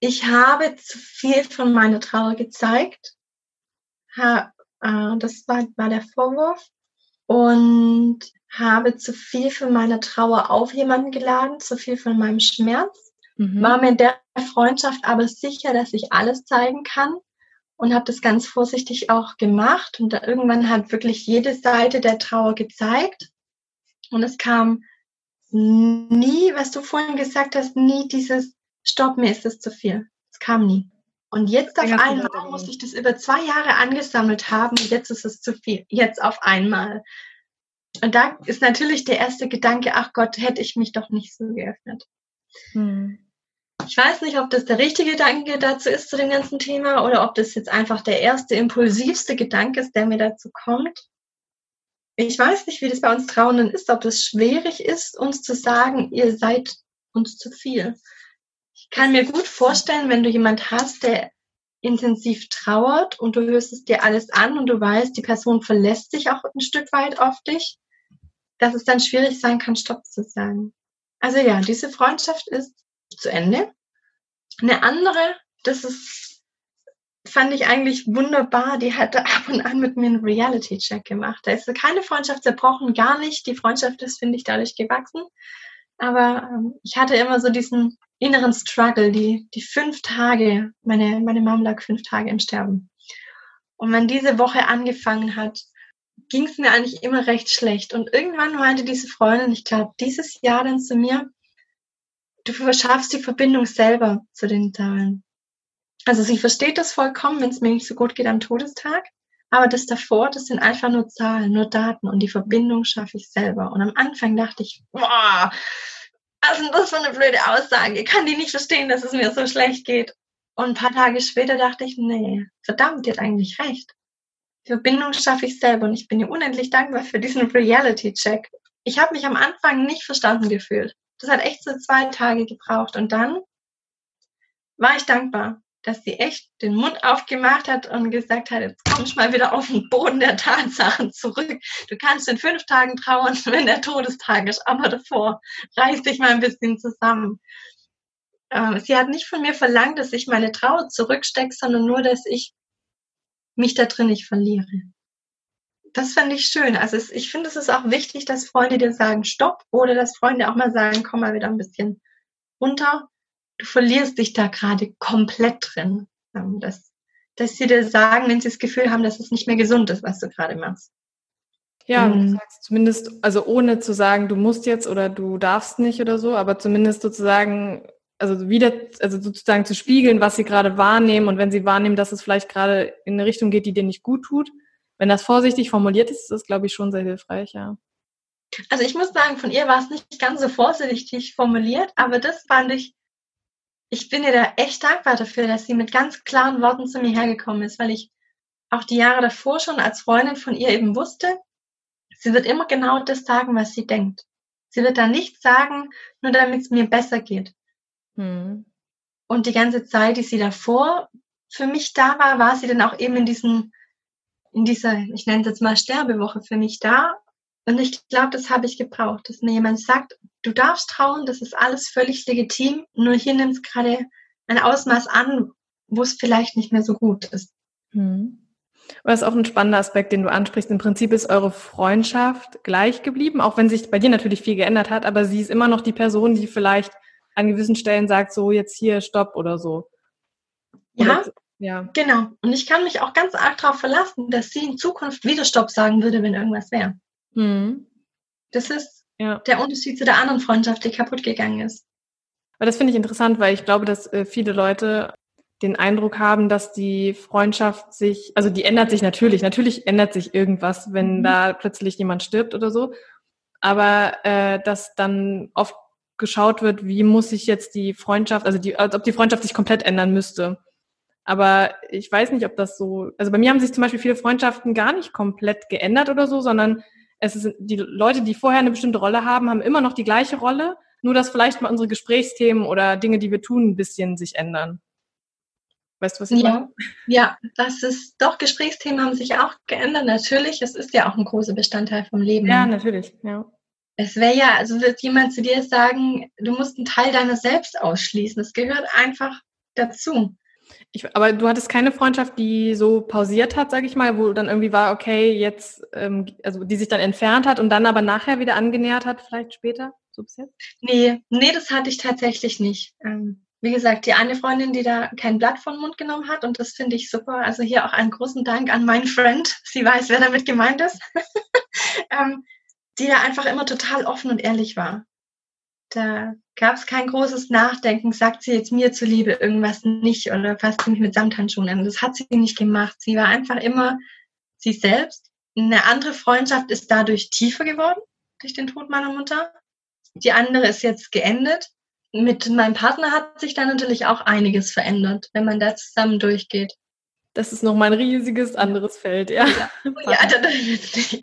ich habe zu viel von meiner Trauer gezeigt. Ha, äh, das war, war der Vorwurf. Und habe zu viel von meiner Trauer auf jemanden geladen, zu viel von meinem Schmerz. Mhm. War mir in der Freundschaft aber sicher, dass ich alles zeigen kann und habe das ganz vorsichtig auch gemacht. Und da irgendwann hat wirklich jede Seite der Trauer gezeigt. Und es kam nie, was du vorhin gesagt hast, nie dieses Stopp, mir ist das zu viel. Es kam nie. Und jetzt auf einmal musste ich das über zwei Jahre angesammelt haben. Jetzt ist es zu viel. Jetzt auf einmal. Und da ist natürlich der erste Gedanke, ach Gott, hätte ich mich doch nicht so geöffnet. Hm. Ich weiß nicht, ob das der richtige Gedanke dazu ist zu dem ganzen Thema oder ob das jetzt einfach der erste impulsivste Gedanke ist, der mir dazu kommt. Ich weiß nicht, wie das bei uns Trauenden ist, ob es schwierig ist, uns zu sagen, ihr seid uns zu viel. Ich kann mir gut vorstellen, wenn du jemand hast, der intensiv trauert und du hörst es dir alles an und du weißt, die Person verlässt sich auch ein Stück weit auf dich, dass es dann schwierig sein kann, Stopp zu sagen. Also ja, diese Freundschaft ist zu Ende. Eine andere, das ist, fand ich eigentlich wunderbar, die hatte ab und an mit mir einen Reality-Check gemacht. Da ist keine Freundschaft zerbrochen, gar nicht. Die Freundschaft ist, finde ich, dadurch gewachsen. Aber ähm, ich hatte immer so diesen inneren Struggle, die, die fünf Tage, meine, meine Mom lag fünf Tage im Sterben. Und wenn diese Woche angefangen hat, ging es mir eigentlich immer recht schlecht. Und irgendwann meinte diese Freundin, ich glaube, dieses Jahr dann zu mir, du verschaffst die Verbindung selber zu den Zahlen. Also sie versteht das vollkommen, wenn es mir nicht so gut geht am Todestag. Aber das davor, das sind einfach nur Zahlen, nur Daten und die Verbindung schaffe ich selber. Und am Anfang dachte ich, boah, was ist denn das für eine blöde Aussage? Ich kann die nicht verstehen, dass es mir so schlecht geht. Und ein paar Tage später dachte ich, nee, verdammt, die hat eigentlich recht. Die Verbindung schaffe ich selber und ich bin ihr unendlich dankbar für diesen Reality-Check. Ich habe mich am Anfang nicht verstanden gefühlt. Das hat echt so zwei Tage gebraucht und dann war ich dankbar, dass sie echt den Mund aufgemacht hat und gesagt hat, jetzt kommst mal wieder auf den Boden der Tatsachen zurück. Du kannst in fünf Tagen trauern, wenn der Todestag ist, aber davor reiß dich mal ein bisschen zusammen. Ähm, sie hat nicht von mir verlangt, dass ich meine Trauer zurückstecke, sondern nur, dass ich mich da drin nicht verliere. Das fände ich schön. Also es, ich finde, es ist auch wichtig, dass Freunde dir sagen, stopp, oder dass Freunde auch mal sagen, komm mal wieder ein bisschen runter. Du verlierst dich da gerade komplett drin. Ähm, dass, dass sie dir sagen, wenn sie das Gefühl haben, dass es nicht mehr gesund ist, was du gerade machst. Ja, mhm. du sagst zumindest, also ohne zu sagen, du musst jetzt oder du darfst nicht oder so, aber zumindest sozusagen also wieder, also sozusagen zu spiegeln, was sie gerade wahrnehmen und wenn sie wahrnehmen, dass es vielleicht gerade in eine Richtung geht, die dir nicht gut tut, wenn das vorsichtig formuliert ist, ist das, glaube ich, schon sehr hilfreich, ja. Also ich muss sagen, von ihr war es nicht ganz so vorsichtig formuliert, aber das fand ich, ich bin ihr da echt dankbar dafür, dass sie mit ganz klaren Worten zu mir hergekommen ist, weil ich auch die Jahre davor schon als Freundin von ihr eben wusste, sie wird immer genau das sagen, was sie denkt. Sie wird da nichts sagen, nur damit es mir besser geht. Hm. Und die ganze Zeit, die sie davor für mich da war, war sie dann auch eben in diesen, in dieser, ich nenne es jetzt mal Sterbewoche für mich da. Und ich glaube, das habe ich gebraucht, dass mir jemand sagt, du darfst trauen, das ist alles völlig legitim, nur hier nimmt es gerade ein Ausmaß an, wo es vielleicht nicht mehr so gut ist. Hm. Das ist auch ein spannender Aspekt, den du ansprichst. Im Prinzip ist eure Freundschaft gleich geblieben, auch wenn sich bei dir natürlich viel geändert hat, aber sie ist immer noch die Person, die vielleicht an gewissen Stellen sagt, so jetzt hier Stopp oder so. Ja, oder, ja. genau. Und ich kann mich auch ganz arg darauf verlassen, dass sie in Zukunft wieder Stopp sagen würde, wenn irgendwas wäre. Mhm. Das ist ja. der Unterschied zu der anderen Freundschaft, die kaputt gegangen ist. Aber das finde ich interessant, weil ich glaube, dass äh, viele Leute den Eindruck haben, dass die Freundschaft sich, also die ändert sich natürlich, natürlich ändert sich irgendwas, wenn mhm. da plötzlich jemand stirbt oder so, aber äh, dass dann oft geschaut wird, wie muss sich jetzt die Freundschaft, also die, als ob die Freundschaft sich komplett ändern müsste. Aber ich weiß nicht, ob das so, also bei mir haben sich zum Beispiel viele Freundschaften gar nicht komplett geändert oder so, sondern es sind die Leute, die vorher eine bestimmte Rolle haben, haben immer noch die gleiche Rolle, nur dass vielleicht mal unsere Gesprächsthemen oder Dinge, die wir tun, ein bisschen sich ändern. Weißt du, was ich ja. meine? Ja, das ist doch, Gesprächsthemen haben sich auch geändert, natürlich. Es ist ja auch ein großer Bestandteil vom Leben. Ja, natürlich, ja. Es wäre ja, also wird jemand zu dir sagen, du musst einen Teil deiner selbst ausschließen. Es gehört einfach dazu. Ich, aber du hattest keine Freundschaft, die so pausiert hat, sag ich mal, wo dann irgendwie war, okay, jetzt, ähm, also die sich dann entfernt hat und dann aber nachher wieder angenähert hat, vielleicht später, so bis jetzt? Nee, nee, das hatte ich tatsächlich nicht. Ähm, wie gesagt, die eine Freundin, die da kein Blatt vom Mund genommen hat und das finde ich super. Also hier auch einen großen Dank an meinen Friend. Sie weiß, wer damit gemeint ist. ähm, die da einfach immer total offen und ehrlich war. Da gab es kein großes Nachdenken, sagt sie jetzt mir zuliebe irgendwas nicht oder fasst sie mich mit Samthandschuhen an. Das hat sie nicht gemacht. Sie war einfach immer sie selbst. Eine andere Freundschaft ist dadurch tiefer geworden, durch den Tod meiner Mutter. Die andere ist jetzt geendet. Mit meinem Partner hat sich da natürlich auch einiges verändert, wenn man da zusammen durchgeht. Das ist nochmal ein riesiges anderes Feld, ja. Ja, ja das ist nicht,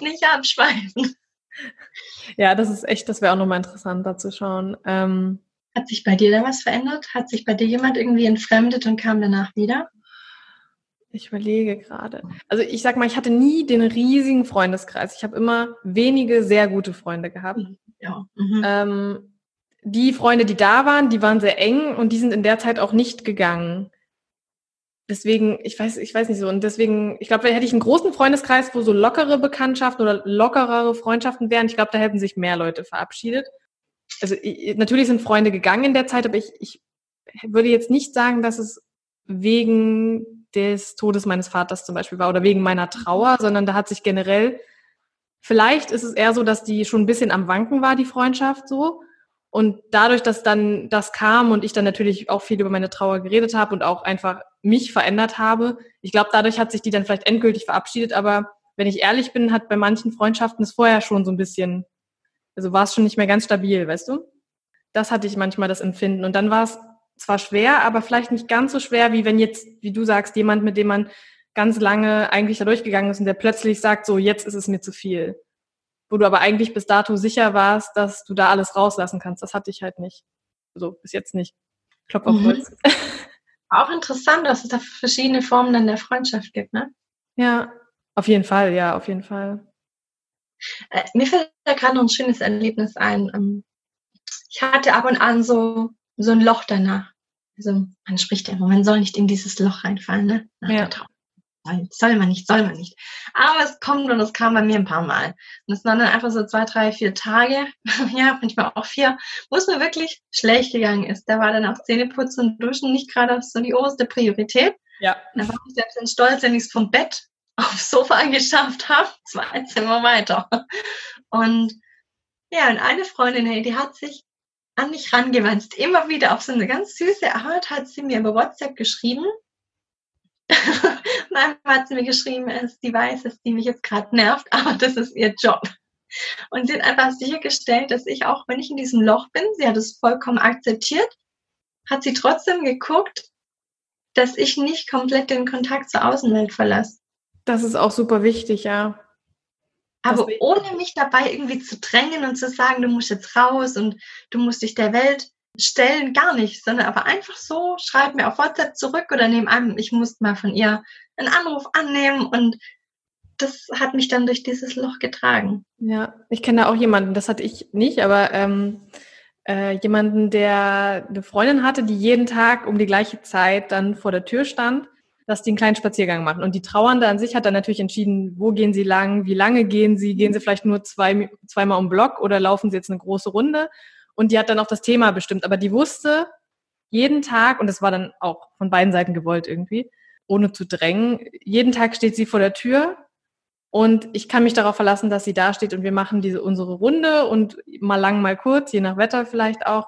nicht abschweifen. Ja, das ist echt, das wäre auch nochmal interessant, da zu schauen. Ähm, Hat sich bei dir da was verändert? Hat sich bei dir jemand irgendwie entfremdet und kam danach wieder? Ich überlege gerade. Also ich sag mal, ich hatte nie den riesigen Freundeskreis. Ich habe immer wenige sehr gute Freunde gehabt. Ja. Mhm. Ähm, die Freunde, die da waren, die waren sehr eng und die sind in der Zeit auch nicht gegangen deswegen, ich weiß, ich weiß nicht so. Und deswegen, ich glaube, hätte ich einen großen Freundeskreis, wo so lockere Bekanntschaften oder lockerere Freundschaften wären, ich glaube, da hätten sich mehr Leute verabschiedet. Also ich, natürlich sind Freunde gegangen in der Zeit, aber ich, ich würde jetzt nicht sagen, dass es wegen des Todes meines Vaters zum Beispiel war oder wegen meiner Trauer, sondern da hat sich generell, vielleicht ist es eher so, dass die schon ein bisschen am Wanken war, die Freundschaft so. Und dadurch, dass dann das kam und ich dann natürlich auch viel über meine Trauer geredet habe und auch einfach mich verändert habe, ich glaube, dadurch hat sich die dann vielleicht endgültig verabschiedet. Aber wenn ich ehrlich bin, hat bei manchen Freundschaften es vorher schon so ein bisschen, also war es schon nicht mehr ganz stabil, weißt du? Das hatte ich manchmal das Empfinden. Und dann war es zwar schwer, aber vielleicht nicht ganz so schwer, wie wenn jetzt, wie du sagst, jemand, mit dem man ganz lange eigentlich da durchgegangen ist und der plötzlich sagt, so, jetzt ist es mir zu viel wo du aber eigentlich bis dato sicher warst, dass du da alles rauslassen kannst. Das hatte ich halt nicht. So, bis jetzt nicht. Klopf auf mhm. Holz. Mhm. Auch interessant, dass es da verschiedene Formen dann der Freundschaft gibt, ne? Ja, auf jeden Fall, ja, auf jeden Fall. Äh, mir fällt da gerade noch ein schönes Erlebnis ein. Ähm, ich hatte ab und an so, so ein Loch danach. Also man spricht ja immer, man soll nicht in dieses Loch reinfallen, ne? Nach ja. der Trauer soll man nicht, soll man nicht. Aber es kommt und es kam bei mir ein paar Mal. Und es waren dann einfach so zwei, drei, vier Tage, ja, manchmal auch vier, wo es mir wirklich schlecht gegangen ist. Da war dann auch Zähneputzen und Duschen nicht gerade so die oberste Priorität. Ja. Da war ich selbst stolz, wenn ich es vom Bett aufs Sofa geschafft habe, zwei Zimmer weiter. Und ja, und eine Freundin, hey, die hat sich an mich rangewandt, immer wieder auf so eine ganz süße Art hat sie mir über WhatsApp geschrieben Manchmal hat sie mir geschrieben, ist, die weiß, dass die mich jetzt gerade nervt, aber das ist ihr Job. Und sie hat einfach sichergestellt, dass ich auch, wenn ich in diesem Loch bin, sie hat es vollkommen akzeptiert, hat sie trotzdem geguckt, dass ich nicht komplett den Kontakt zur Außenwelt verlasse. Das ist auch super wichtig, ja. Aber ohne mich dabei irgendwie zu drängen und zu sagen, du musst jetzt raus und du musst dich der Welt stellen, gar nicht, sondern aber einfach so, schreib mir auf WhatsApp zurück oder nehm an, ich muss mal von ihr einen Anruf annehmen und das hat mich dann durch dieses Loch getragen. Ja, ich kenne da auch jemanden, das hatte ich nicht, aber ähm, äh, jemanden, der eine Freundin hatte, die jeden Tag um die gleiche Zeit dann vor der Tür stand, dass die einen kleinen Spaziergang machen. Und die Trauernde an sich hat dann natürlich entschieden, wo gehen sie lang, wie lange gehen sie, gehen sie vielleicht nur zwei, zweimal um Block oder laufen sie jetzt eine große Runde. Und die hat dann auch das Thema bestimmt. Aber die wusste jeden Tag, und das war dann auch von beiden Seiten gewollt irgendwie, ohne zu drängen, jeden Tag steht sie vor der Tür und ich kann mich darauf verlassen, dass sie da steht und wir machen diese unsere Runde und mal lang, mal kurz, je nach Wetter vielleicht auch.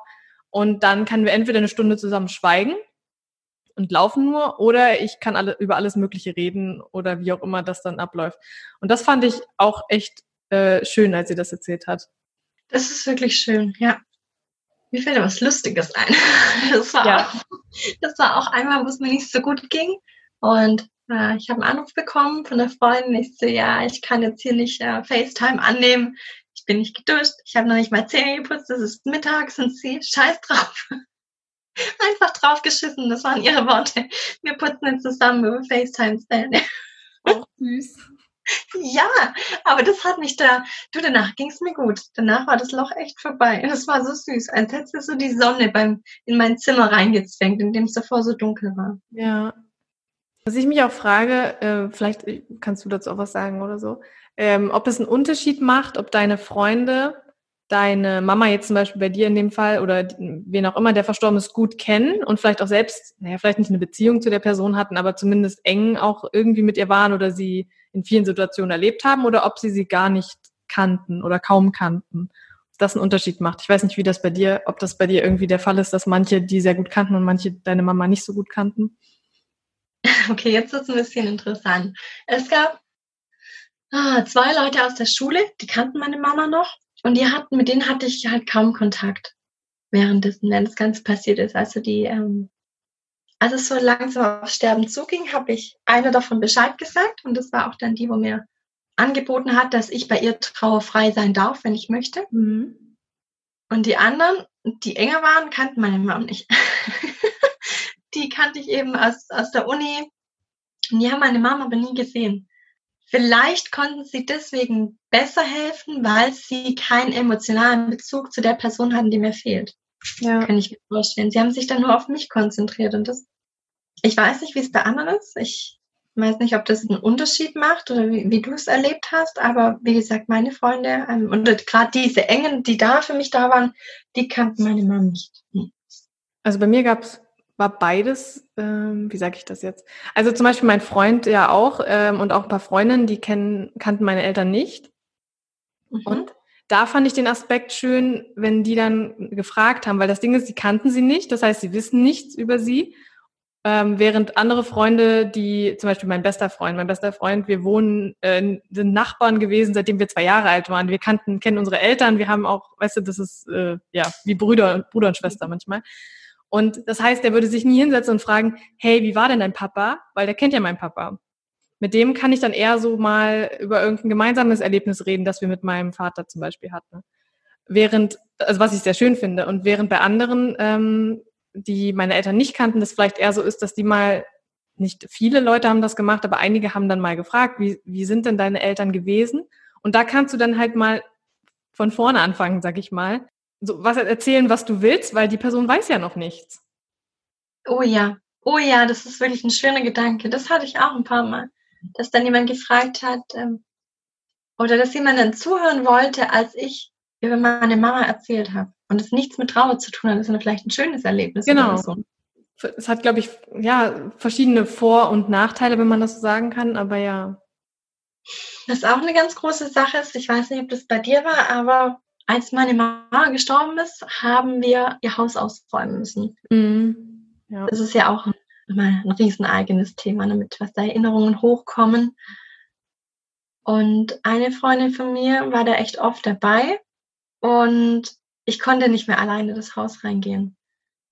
Und dann können wir entweder eine Stunde zusammen schweigen und laufen nur oder ich kann alle, über alles Mögliche reden oder wie auch immer das dann abläuft. Und das fand ich auch echt äh, schön, als sie das erzählt hat. Das ist wirklich schön, ja. Mir fällt was Lustiges ein. Das war, ja. auch, das war auch einmal, wo es mir nicht so gut ging. Und äh, ich habe einen Anruf bekommen von der Freundin. Ich so, ja, ich kann jetzt hier nicht äh, FaceTime annehmen. Ich bin nicht geduscht. Ich habe noch nicht mal Zähne geputzt. Es ist mittags und sie scheiß drauf. Einfach draufgeschissen. Das waren ihre Worte. Wir putzen jetzt zusammen über FaceTime-Zähne. Auch süß. Ja, aber das hat mich da, du, danach ging es mir gut. Danach war das Loch echt vorbei. Und es war so süß, als hätte so die Sonne beim, in mein Zimmer reingezwängt, in dem es davor so dunkel war. Ja. Was ich mich auch frage, äh, vielleicht kannst du dazu auch was sagen oder so, ähm, ob es einen Unterschied macht, ob deine Freunde deine Mama jetzt zum Beispiel bei dir in dem Fall oder wen auch immer, der verstorben ist, gut kennen und vielleicht auch selbst, naja, vielleicht nicht eine Beziehung zu der Person hatten, aber zumindest eng auch irgendwie mit ihr waren oder sie in vielen Situationen erlebt haben oder ob sie sie gar nicht kannten oder kaum kannten. Das einen Unterschied macht. Ich weiß nicht, wie das bei dir, ob das bei dir irgendwie der Fall ist, dass manche die sehr gut kannten und manche deine Mama nicht so gut kannten. Okay, jetzt ist es ein bisschen interessant. Es gab ah, zwei Leute aus der Schule, die kannten meine Mama noch und die hatten, mit denen hatte ich halt kaum Kontakt währenddessen, wenn das Ganze passiert ist. Also die, ähm, als es so langsam auf Sterben zuging, habe ich einer davon Bescheid gesagt und das war auch dann die, wo mir angeboten hat, dass ich bei ihr trauerfrei sein darf, wenn ich möchte. Mhm. Und die anderen, die enger waren, kannten meine Mama nicht. die kannte ich eben aus, aus der Uni. Und die haben meine Mama aber nie gesehen. Vielleicht konnten sie deswegen besser helfen, weil sie keinen emotionalen Bezug zu der Person hatten, die mir fehlt. Ja. Kann ich mir vorstellen. Sie haben sich dann nur auf mich konzentriert und das, ich weiß nicht, wie es bei anderen ist. Ich weiß nicht, ob das einen Unterschied macht oder wie, wie du es erlebt hast, aber wie gesagt, meine Freunde ähm, und gerade diese Engen, die da für mich da waren, die kannten meine Mama nicht. Also bei mir gab es war beides, ähm, wie sage ich das jetzt? Also zum Beispiel mein Freund ja auch ähm, und auch ein paar Freundinnen, die kennen, kannten meine Eltern nicht. Mhm. Und da fand ich den Aspekt schön, wenn die dann gefragt haben, weil das Ding ist, sie kannten sie nicht, das heißt, sie wissen nichts über sie. Ähm, während andere Freunde, die, zum Beispiel mein bester Freund, mein bester Freund, wir wohnen, äh, sind Nachbarn gewesen, seitdem wir zwei Jahre alt waren. Wir kannten, kennen unsere Eltern, wir haben auch, weißt du, das ist äh, ja wie Brüder, Bruder und Schwester manchmal. Und das heißt, er würde sich nie hinsetzen und fragen, hey, wie war denn dein Papa? Weil der kennt ja meinen Papa. Mit dem kann ich dann eher so mal über irgendein gemeinsames Erlebnis reden, das wir mit meinem Vater zum Beispiel hatten. Während, also was ich sehr schön finde, und während bei anderen, ähm, die meine Eltern nicht kannten, das vielleicht eher so ist, dass die mal, nicht viele Leute haben das gemacht, aber einige haben dann mal gefragt, wie, wie sind denn deine Eltern gewesen? Und da kannst du dann halt mal von vorne anfangen, sag ich mal, so was erzählen, was du willst, weil die Person weiß ja noch nichts. Oh ja, oh ja, das ist wirklich ein schöner Gedanke. Das hatte ich auch ein paar Mal, dass dann jemand gefragt hat ähm, oder dass jemand dann zuhören wollte, als ich über meine Mama erzählt habe und es nichts mit Trauer zu tun hat, sondern vielleicht ein schönes Erlebnis. Genau. So. Es hat, glaube ich, ja verschiedene Vor- und Nachteile, wenn man das so sagen kann, aber ja. Was auch eine ganz große Sache ist, ich weiß nicht, ob das bei dir war, aber als meine Mama gestorben ist, haben wir ihr Haus ausräumen müssen. Mhm. Ja. Das ist ja auch ein, ein riesen eigenes Thema, damit was da Erinnerungen hochkommen. Und eine Freundin von mir war da echt oft dabei und ich konnte nicht mehr alleine das Haus reingehen.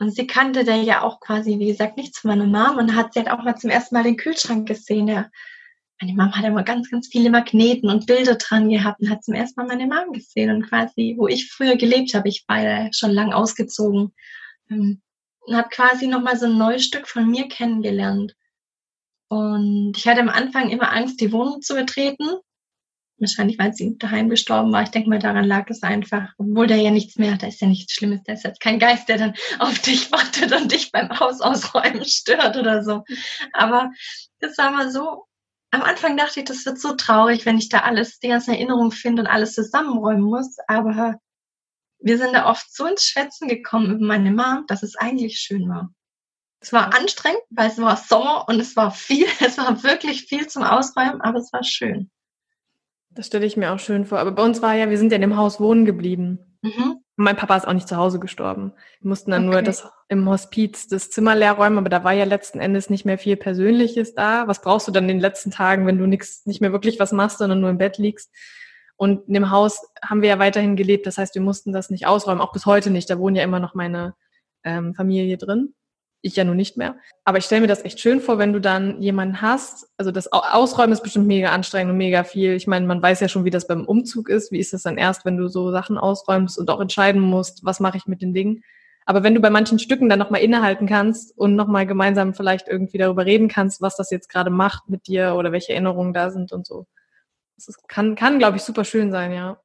Und sie kannte da ja auch quasi, wie gesagt, nichts von meiner Mom und hat sie halt auch mal zum ersten Mal den Kühlschrank gesehen, der meine Mom hat immer ganz, ganz viele Magneten und Bilder dran gehabt und hat zum ersten Mal meine Mom gesehen und quasi, wo ich früher gelebt habe, ich war ja schon lang ausgezogen ähm, und habe quasi nochmal so ein neues Stück von mir kennengelernt. Und ich hatte am Anfang immer Angst, die Wohnung zu betreten. Wahrscheinlich, weil sie daheim gestorben war. Ich denke mal, daran lag es einfach. Obwohl der ja nichts mehr hat, da ist ja nichts Schlimmes. Da ist jetzt kein Geist, der dann auf dich wartet und dich beim Haus ausräumen stört oder so. Aber das war mal so am Anfang dachte ich, das wird so traurig, wenn ich da alles, die ganzen Erinnerungen finde und alles zusammenräumen muss. Aber wir sind da oft so ins Schwätzen gekommen über meine Mom, dass es eigentlich schön war. Es war anstrengend, weil es war Sommer und es war viel, es war wirklich viel zum Ausräumen, aber es war schön. Das stelle ich mir auch schön vor. Aber bei uns war ja, wir sind ja in dem Haus wohnen geblieben. Mhm. mein Papa ist auch nicht zu Hause gestorben. Wir mussten dann okay. nur das im Hospiz das Zimmer leer räumen, aber da war ja letzten Endes nicht mehr viel Persönliches da. Was brauchst du dann in den letzten Tagen, wenn du nix, nicht mehr wirklich was machst, sondern nur im Bett liegst? Und in dem Haus haben wir ja weiterhin gelebt. Das heißt, wir mussten das nicht ausräumen, auch bis heute nicht. Da wohnen ja immer noch meine ähm, Familie drin. Ich ja nun nicht mehr. Aber ich stelle mir das echt schön vor, wenn du dann jemanden hast. Also das Ausräumen ist bestimmt mega anstrengend und mega viel. Ich meine, man weiß ja schon, wie das beim Umzug ist. Wie ist das dann erst, wenn du so Sachen ausräumst und auch entscheiden musst, was mache ich mit den Dingen? Aber wenn du bei manchen Stücken dann nochmal innehalten kannst und nochmal gemeinsam vielleicht irgendwie darüber reden kannst, was das jetzt gerade macht mit dir oder welche Erinnerungen da sind und so. Das ist, kann, kann glaube ich, super schön sein, ja.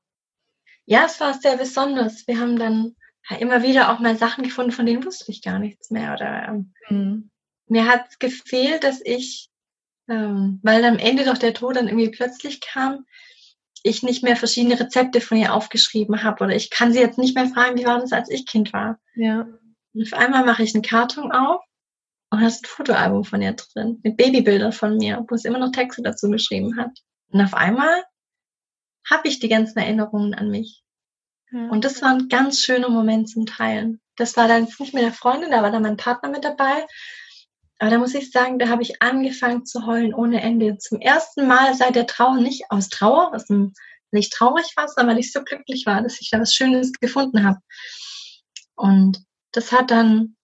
Ja, es war sehr besonders. Wir haben dann immer wieder auch mal Sachen gefunden, von denen wusste ich gar nichts mehr. Oder ähm, mhm. mir hat gefehlt, dass ich, ähm, weil am Ende doch der Tod dann irgendwie plötzlich kam, ich nicht mehr verschiedene Rezepte von ihr aufgeschrieben habe oder ich kann sie jetzt nicht mehr fragen, wie war das, als ich Kind war. Ja. Und auf einmal mache ich einen Karton auf und da ist ein Fotoalbum von ihr drin mit Babybildern von mir, wo es immer noch Texte dazu geschrieben hat. Und auf einmal habe ich die ganzen Erinnerungen an mich. Und das war ein ganz schöner Moment zum Teilen. Das war dann nicht mit der Freundin, da war dann mein Partner mit dabei. Aber da muss ich sagen, da habe ich angefangen zu heulen ohne Ende. Zum ersten Mal seit der Trauer, nicht aus Trauer, was nicht traurig war, sondern weil ich so glücklich war, dass ich da was Schönes gefunden habe. Und das hat dann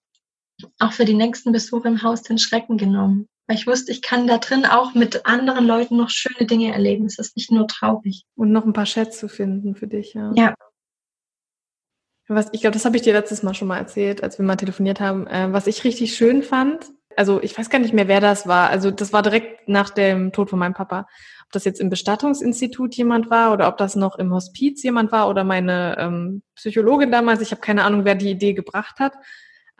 auch für die nächsten Besuche im Haus den Schrecken genommen. Weil ich wusste, ich kann da drin auch mit anderen Leuten noch schöne Dinge erleben. Es ist nicht nur traurig. Und noch ein paar Schätze finden für dich, ja. Ja, was, ich glaube, das habe ich dir letztes Mal schon mal erzählt, als wir mal telefoniert haben. Äh, was ich richtig schön fand, also ich weiß gar nicht mehr, wer das war. Also das war direkt nach dem Tod von meinem Papa. Ob das jetzt im Bestattungsinstitut jemand war oder ob das noch im Hospiz jemand war oder meine ähm, Psychologin damals. Ich habe keine Ahnung, wer die Idee gebracht hat.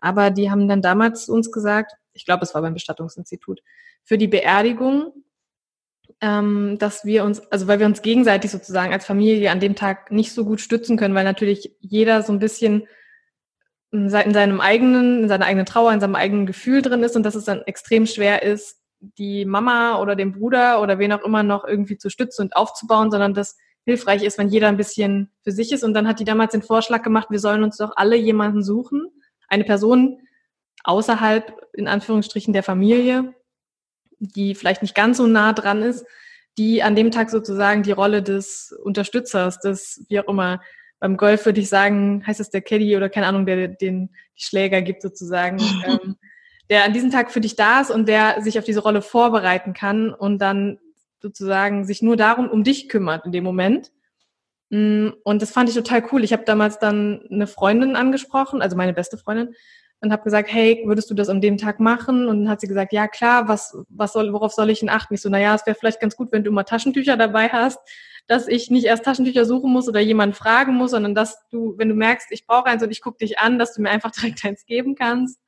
Aber die haben dann damals uns gesagt, ich glaube, es war beim Bestattungsinstitut, für die Beerdigung ähm, dass wir uns, also weil wir uns gegenseitig sozusagen als Familie an dem Tag nicht so gut stützen können, weil natürlich jeder so ein bisschen in seinem eigenen, in seiner eigenen Trauer, in seinem eigenen Gefühl drin ist und dass es dann extrem schwer ist, die Mama oder den Bruder oder wen auch immer noch irgendwie zu stützen und aufzubauen, sondern dass hilfreich ist, wenn jeder ein bisschen für sich ist. Und dann hat die damals den Vorschlag gemacht, wir sollen uns doch alle jemanden suchen, eine Person außerhalb, in Anführungsstrichen, der Familie, die vielleicht nicht ganz so nah dran ist, die an dem Tag sozusagen die Rolle des Unterstützers, des, wie auch immer, beim Golf würde ich sagen, heißt es der Caddy oder keine Ahnung, der den die Schläger gibt sozusagen, ähm, der an diesem Tag für dich da ist und der sich auf diese Rolle vorbereiten kann und dann sozusagen sich nur darum um dich kümmert in dem Moment. Mm, und das fand ich total cool. Ich habe damals dann eine Freundin angesprochen, also meine beste Freundin, und habe gesagt, hey, würdest du das an dem Tag machen? Und dann hat sie gesagt, ja klar, was, was soll, worauf soll ich denn achten? Ich so, naja, es wäre vielleicht ganz gut, wenn du immer Taschentücher dabei hast, dass ich nicht erst Taschentücher suchen muss oder jemanden fragen muss, sondern dass du, wenn du merkst, ich brauche eins und ich gucke dich an, dass du mir einfach direkt eins geben kannst.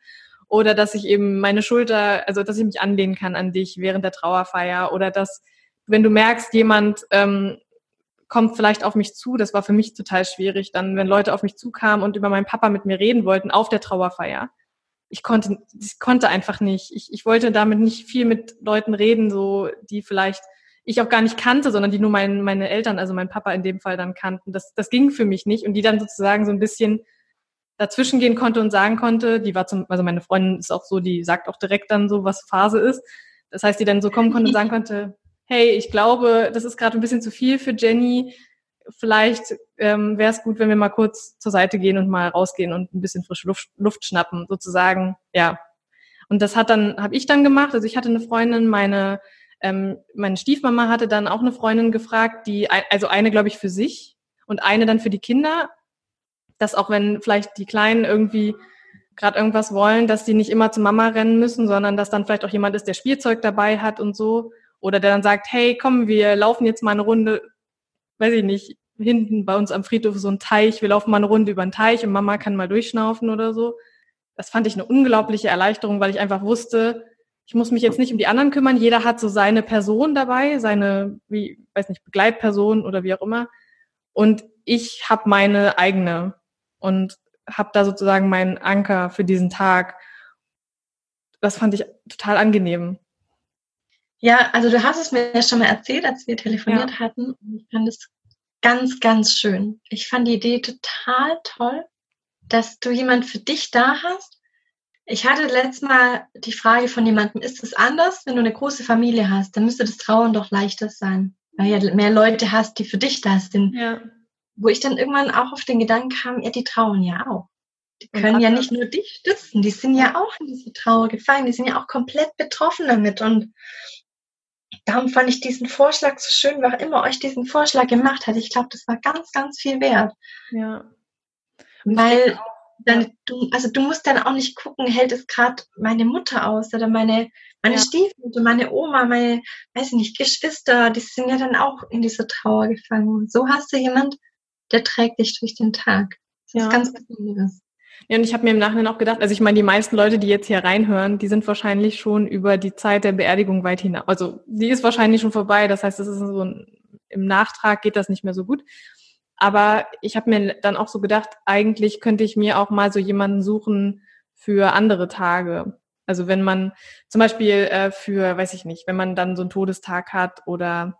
Oder dass ich eben meine Schulter, also dass ich mich anlehnen kann an dich während der Trauerfeier. Oder dass, wenn du merkst, jemand ähm, kommt vielleicht auf mich zu. Das war für mich total schwierig, dann, wenn Leute auf mich zukamen und über meinen Papa mit mir reden wollten auf der Trauerfeier. Ich konnte, ich konnte einfach nicht. Ich, ich wollte damit nicht viel mit Leuten reden, so die vielleicht ich auch gar nicht kannte, sondern die nur mein, meine Eltern, also mein Papa in dem Fall dann kannten. Das, das ging für mich nicht und die dann sozusagen so ein bisschen dazwischen gehen konnte und sagen konnte, die war zum, also meine Freundin ist auch so, die sagt auch direkt dann so, was Phase ist. Das heißt, die dann so kommen konnte und sagen konnte, hey, ich glaube, das ist gerade ein bisschen zu viel für Jenny. Vielleicht ähm, wäre es gut, wenn wir mal kurz zur Seite gehen und mal rausgehen und ein bisschen frische Luft, Luft schnappen, sozusagen. Ja. Und das hat dann, habe ich dann gemacht. Also ich hatte eine Freundin, meine ähm, meine Stiefmama hatte dann auch eine Freundin gefragt, die also eine glaube ich für sich und eine dann für die Kinder, dass auch wenn vielleicht die Kleinen irgendwie gerade irgendwas wollen, dass die nicht immer zur Mama rennen müssen, sondern dass dann vielleicht auch jemand ist, der Spielzeug dabei hat und so oder der dann sagt, hey, komm, wir laufen jetzt mal eine Runde, weiß ich nicht, hinten bei uns am Friedhof so ein Teich, wir laufen mal eine Runde über den Teich und Mama kann mal durchschnaufen oder so. Das fand ich eine unglaubliche Erleichterung, weil ich einfach wusste, ich muss mich jetzt nicht um die anderen kümmern. Jeder hat so seine Person dabei, seine, wie, weiß nicht, Begleitperson oder wie auch immer. Und ich habe meine eigene und habe da sozusagen meinen Anker für diesen Tag. Das fand ich total angenehm. Ja, also du hast es mir ja schon mal erzählt, als wir telefoniert ja. hatten. Ich fand es ganz, ganz schön. Ich fand die Idee total toll, dass du jemand für dich da hast. Ich hatte letztes Mal die Frage von jemandem, ist es anders, wenn du eine große Familie hast? Dann müsste das Trauen doch leichter sein, weil ja mehr Leute hast, die für dich da sind. Ja. Wo ich dann irgendwann auch auf den Gedanken kam, ja, die trauen ja auch. Die können ja nicht nur dich stützen, die sind ja auch in diese Trauer gefallen, die sind ja auch komplett betroffen damit. Und darum fand ich diesen Vorschlag so schön, wer auch immer euch diesen Vorschlag gemacht hat. Ich glaube, das war ganz, ganz viel wert. Ja. Weil dann, du, also du musst dann auch nicht gucken, hält es gerade meine Mutter aus oder meine, meine ja. Stiefmutter, meine Oma, meine, weiß ich nicht, Geschwister, die sind ja dann auch in dieser Trauer gefangen. Und so hast du jemand, der trägt dich durch den Tag. Das ja. ist ganz Besonderes. Ja, und ich habe mir im Nachhinein auch gedacht, also ich meine, die meisten Leute, die jetzt hier reinhören, die sind wahrscheinlich schon über die Zeit der Beerdigung weit hinaus. Also die ist wahrscheinlich schon vorbei. Das heißt, das ist so ein, im Nachtrag geht das nicht mehr so gut. Aber ich habe mir dann auch so gedacht, eigentlich könnte ich mir auch mal so jemanden suchen für andere Tage. Also wenn man zum Beispiel äh, für, weiß ich nicht, wenn man dann so einen Todestag hat oder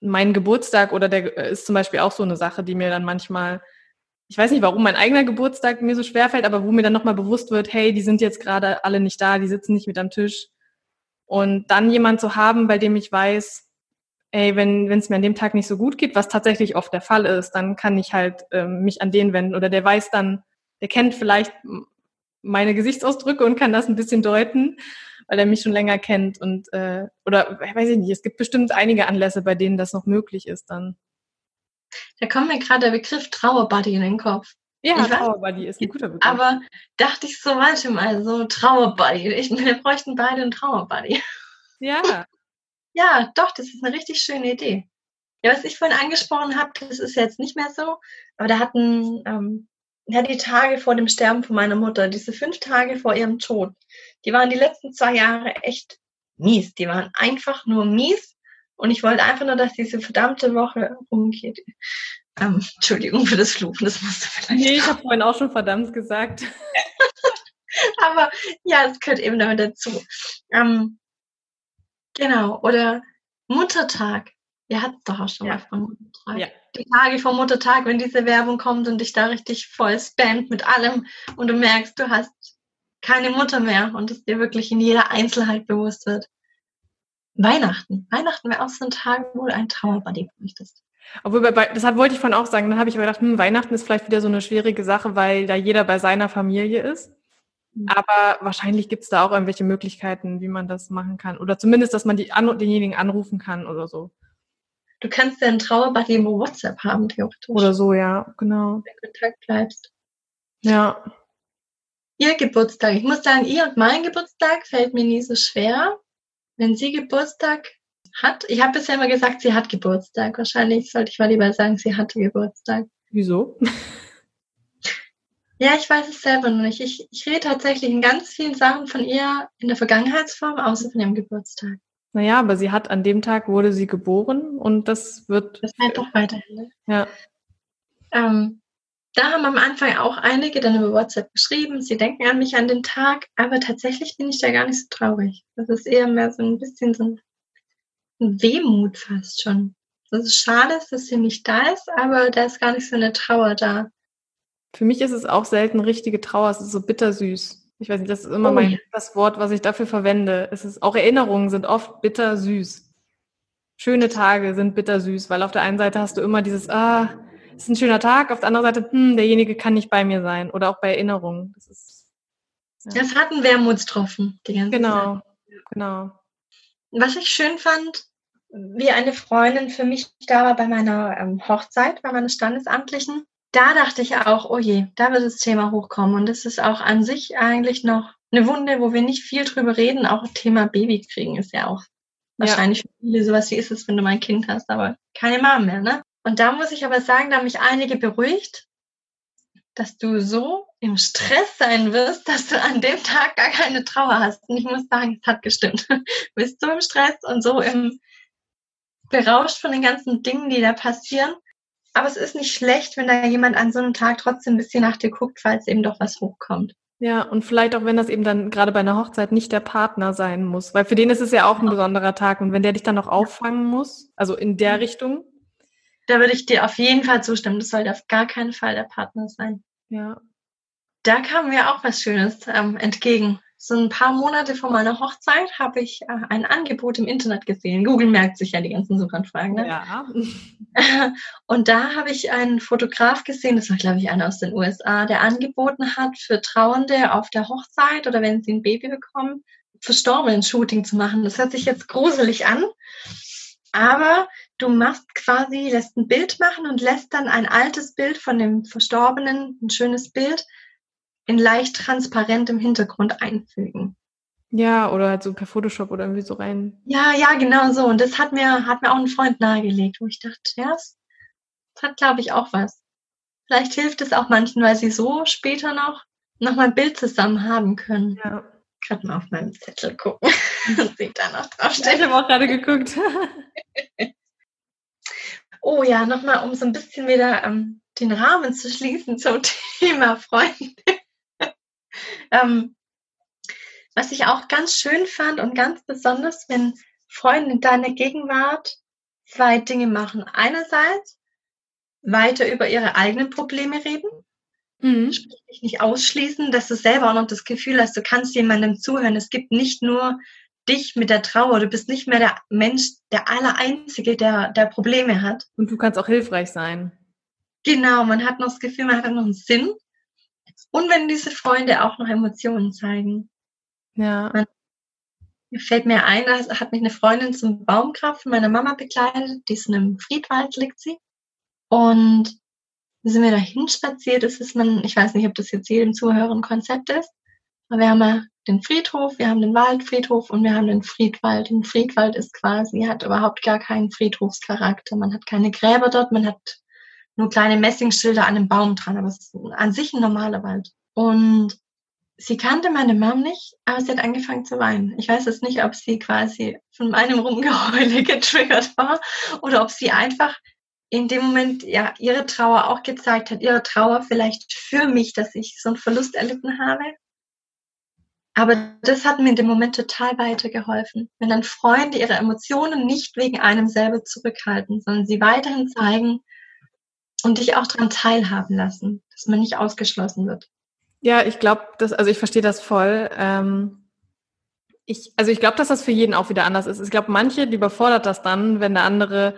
mein Geburtstag oder der äh, ist zum Beispiel auch so eine Sache, die mir dann manchmal ich weiß nicht, warum mein eigener Geburtstag mir so schwer fällt, aber wo mir dann nochmal bewusst wird, hey, die sind jetzt gerade alle nicht da, die sitzen nicht mit am Tisch. Und dann jemand zu haben, bei dem ich weiß, ey, wenn es mir an dem Tag nicht so gut geht, was tatsächlich oft der Fall ist, dann kann ich halt ähm, mich an den wenden. Oder der weiß dann, der kennt vielleicht meine Gesichtsausdrücke und kann das ein bisschen deuten, weil er mich schon länger kennt. Und äh, oder weiß ich nicht, es gibt bestimmt einige Anlässe, bei denen das noch möglich ist dann. Da kommt mir gerade der Begriff Trauerbuddy in den Kopf. Ja, Trauerbuddy ist ein guter Begriff. Aber dachte ich so, warte mal, so Trauerbuddy. Ich, wir bräuchten beide einen Trauerbuddy. Ja. ja, doch, das ist eine richtig schöne Idee. Ja, was ich vorhin angesprochen habe, das ist jetzt nicht mehr so, aber da hatten ähm, ja, die Tage vor dem Sterben von meiner Mutter, diese fünf Tage vor ihrem Tod, die waren die letzten zwei Jahre echt mies. Die waren einfach nur mies. Und ich wollte einfach nur, dass diese verdammte Woche rumgeht. Ähm, Entschuldigung für das Fluchen, das musst du vielleicht. Nee, ich habe vorhin auch schon verdammt gesagt. Aber ja, es gehört eben damit dazu. Ähm, genau, oder Muttertag. Ihr hattet doch auch schon ja. mal von Muttertag. Ja. Die Tage vor Muttertag, wenn diese Werbung kommt und dich da richtig voll spammt mit allem und du merkst, du hast keine Mutter mehr und es dir wirklich in jeder Einzelheit bewusst wird. Weihnachten. Weihnachten wäre auch so ein Tag, wo du ein Trauerbuddy bräuchtest. Obwohl, bei, das wollte ich vorhin auch sagen. Dann habe ich aber gedacht, hm, Weihnachten ist vielleicht wieder so eine schwierige Sache, weil da jeder bei seiner Familie ist. Mhm. Aber wahrscheinlich gibt es da auch irgendwelche Möglichkeiten, wie man das machen kann. Oder zumindest, dass man die an, denjenigen anrufen kann oder so. Du kannst ja einen Trauerbuddy über WhatsApp haben, theoretisch. Oder so, ja, genau. Wenn du in Kontakt bleibst. Ja. Ihr Geburtstag. Ich muss sagen, ihr und mein Geburtstag fällt mir nie so schwer. Wenn sie Geburtstag hat, ich habe bisher immer gesagt, sie hat Geburtstag. Wahrscheinlich sollte ich mal lieber sagen, sie hatte Geburtstag. Wieso? Ja, ich weiß es selber noch nicht. Ich, ich rede tatsächlich in ganz vielen Sachen von ihr in der Vergangenheitsform, außer von ihrem Geburtstag. Naja, aber sie hat an dem Tag wurde sie geboren und das wird. Das bleibt doch weiterhin. Ne? Ja. Ähm, da haben am Anfang auch einige dann über WhatsApp geschrieben, sie denken an mich an den Tag, aber tatsächlich bin ich da gar nicht so traurig. Das ist eher mehr so ein bisschen so ein, Wehmut fast schon. Das ist schade, dass sie nicht da ist, aber da ist gar nicht so eine Trauer da. Für mich ist es auch selten richtige Trauer, es ist so bittersüß. Ich weiß nicht, das ist immer oh, mein das Wort, was ich dafür verwende. Es ist auch Erinnerungen sind oft bittersüß. Schöne Tage sind bittersüß, weil auf der einen Seite hast du immer dieses ah, ist ein schöner Tag, auf der anderen Seite hm, derjenige kann nicht bei mir sein oder auch bei Erinnerungen. Das ist ja. Das hat einen Wermutstropfen, die ganze genau, Zeit. Genau. Was ich schön fand, wie eine Freundin für mich da war bei meiner ähm, Hochzeit, bei meiner Standesamtlichen, da dachte ich auch, oh je, da wird das Thema hochkommen. Und das ist auch an sich eigentlich noch eine Wunde, wo wir nicht viel drüber reden. Auch Thema Babykriegen ist ja auch ja. wahrscheinlich für viele sowas, wie ist es, wenn du mal ein Kind hast, aber keine Mom mehr, ne? Und da muss ich aber sagen, da haben mich einige beruhigt, dass du so im Stress sein wirst, dass du an dem Tag gar keine Trauer hast. Und ich muss sagen, es hat gestimmt. Du bist so im Stress und so im berauscht von den ganzen Dingen, die da passieren. Aber es ist nicht schlecht, wenn da jemand an so einem Tag trotzdem ein bisschen nach dir guckt, falls eben doch was hochkommt. Ja, und vielleicht auch, wenn das eben dann gerade bei einer Hochzeit nicht der Partner sein muss, weil für den ist es ja auch ein besonderer Tag und wenn der dich dann noch auffangen muss, also in der Richtung. Da würde ich dir auf jeden Fall zustimmen. Das sollte auf gar keinen Fall der Partner sein. Ja. Da kam mir auch was Schönes ähm, entgegen so ein paar Monate vor meiner Hochzeit habe ich äh, ein Angebot im Internet gesehen. Google merkt sich ja die ganzen Suchanfragen. Ne? Ja. Und da habe ich einen Fotograf gesehen, das war glaube ich einer aus den USA, der angeboten hat, für Trauernde auf der Hochzeit oder wenn sie ein Baby bekommen, verstorbenen Shooting zu machen. Das hört sich jetzt gruselig an, aber du machst quasi, lässt ein Bild machen und lässt dann ein altes Bild von dem Verstorbenen, ein schönes Bild, in leicht transparentem Hintergrund einfügen. Ja, oder halt so per Photoshop oder irgendwie so rein. Ja, ja, genau so. Und das hat mir, hat mir auch ein Freund nahegelegt, wo ich dachte, ja, das hat, glaube ich, auch was. Vielleicht hilft es auch manchen, weil sie so später noch, noch mal ein Bild zusammen haben können. Ja. Gerade mal auf meinem Zettel gucken. sieht da noch draufstehen. Ich habe auch gerade geguckt. oh ja, nochmal, um so ein bisschen wieder ähm, den Rahmen zu schließen zum Thema Freunde. Ähm, was ich auch ganz schön fand und ganz besonders, wenn Freunde in deiner Gegenwart zwei Dinge machen. Einerseits weiter über ihre eigenen Probleme reden. Mhm. Sprich nicht ausschließen, dass du selber auch noch das Gefühl hast, du kannst jemandem zuhören. Es gibt nicht nur dich mit der Trauer. Du bist nicht mehr der Mensch, der Allereinzige, der, der Probleme hat. Und du kannst auch hilfreich sein. Genau, man hat noch das Gefühl, man hat noch einen Sinn. Und wenn diese Freunde auch noch Emotionen zeigen. Ja. Man, mir fällt mir ein, da hat mich eine Freundin zum Baumkraft meiner Mama begleitet, die ist in einem Friedwald, liegt sie. Und wir sind wir dahin spaziert. Das ist man, ich weiß nicht, ob das jetzt jedem Zuhörer ein Konzept ist, aber wir haben ja den Friedhof, wir haben den Waldfriedhof und wir haben den Friedwald. Und Friedwald ist quasi, hat überhaupt gar keinen Friedhofscharakter. Man hat keine Gräber dort, man hat nur kleine Messingschilder an einem Baum dran, aber es ist an sich ein normaler Wald. Und sie kannte meine Mom nicht, aber sie hat angefangen zu weinen. Ich weiß jetzt nicht, ob sie quasi von meinem Rumgeheule getriggert war oder ob sie einfach in dem Moment ja ihre Trauer auch gezeigt hat, ihre Trauer vielleicht für mich, dass ich so einen Verlust erlitten habe. Aber das hat mir in dem Moment total weitergeholfen. Wenn dann Freunde ihre Emotionen nicht wegen einem selber zurückhalten, sondern sie weiterhin zeigen und dich auch daran teilhaben lassen, dass man nicht ausgeschlossen wird. Ja, ich glaube, das, also ich verstehe das voll. Ähm, ich, also ich glaube, dass das für jeden auch wieder anders ist. Ich glaube, manche, die überfordert das dann, wenn der andere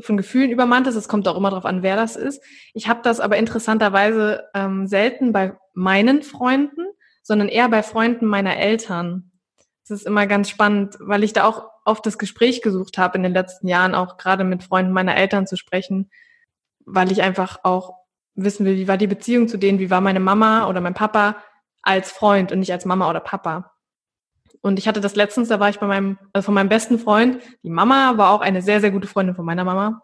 von Gefühlen übermannt ist. Es kommt auch immer darauf an, wer das ist. Ich habe das aber interessanterweise ähm, selten bei meinen Freunden, sondern eher bei Freunden meiner Eltern. Das ist immer ganz spannend, weil ich da auch oft das Gespräch gesucht habe in den letzten Jahren, auch gerade mit Freunden meiner Eltern zu sprechen, weil ich einfach auch wissen will, wie war die Beziehung zu denen, wie war meine Mama oder mein Papa als Freund und nicht als Mama oder Papa. Und ich hatte das letztens, da war ich bei meinem, also von meinem besten Freund. Die Mama war auch eine sehr, sehr gute Freundin von meiner Mama.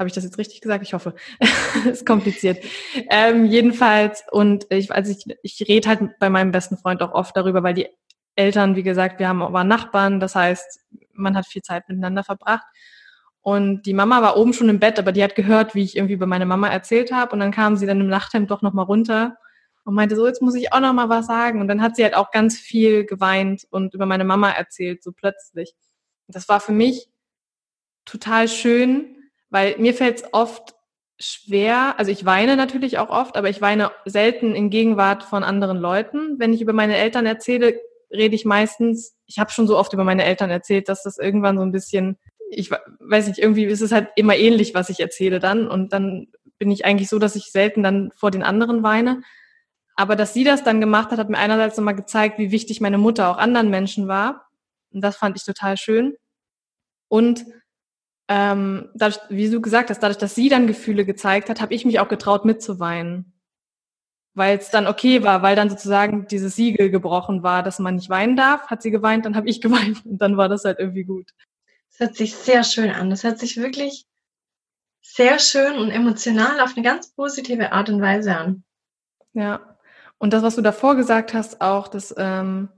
Habe ich das jetzt richtig gesagt? Ich hoffe. ist kompliziert. Ähm, jedenfalls, und ich, also ich, ich rede halt bei meinem besten Freund auch oft darüber, weil die Eltern, wie gesagt, wir haben, waren Nachbarn, das heißt, man hat viel Zeit miteinander verbracht. Und die Mama war oben schon im Bett, aber die hat gehört, wie ich irgendwie über meine Mama erzählt habe. Und dann kam sie dann im Nachthemd doch nochmal runter und meinte so, jetzt muss ich auch nochmal was sagen. Und dann hat sie halt auch ganz viel geweint und über meine Mama erzählt, so plötzlich. Und das war für mich total schön, weil mir fällt es oft schwer, also ich weine natürlich auch oft, aber ich weine selten in Gegenwart von anderen Leuten. Wenn ich über meine Eltern erzähle, rede ich meistens, ich habe schon so oft über meine Eltern erzählt, dass das irgendwann so ein bisschen ich weiß nicht, irgendwie ist es halt immer ähnlich, was ich erzähle dann. Und dann bin ich eigentlich so, dass ich selten dann vor den anderen weine. Aber dass sie das dann gemacht hat, hat mir einerseits nochmal gezeigt, wie wichtig meine Mutter auch anderen Menschen war. Und das fand ich total schön. Und ähm, dadurch, wie du gesagt hast, dadurch, dass sie dann Gefühle gezeigt hat, habe ich mich auch getraut mitzuweinen. Weil es dann okay war, weil dann sozusagen dieses Siegel gebrochen war, dass man nicht weinen darf, hat sie geweint, dann habe ich geweint und dann war das halt irgendwie gut hört sich sehr schön an. Das hört sich wirklich sehr schön und emotional auf eine ganz positive Art und Weise an. Ja. Und das, was du davor gesagt hast, auch, dass ähm,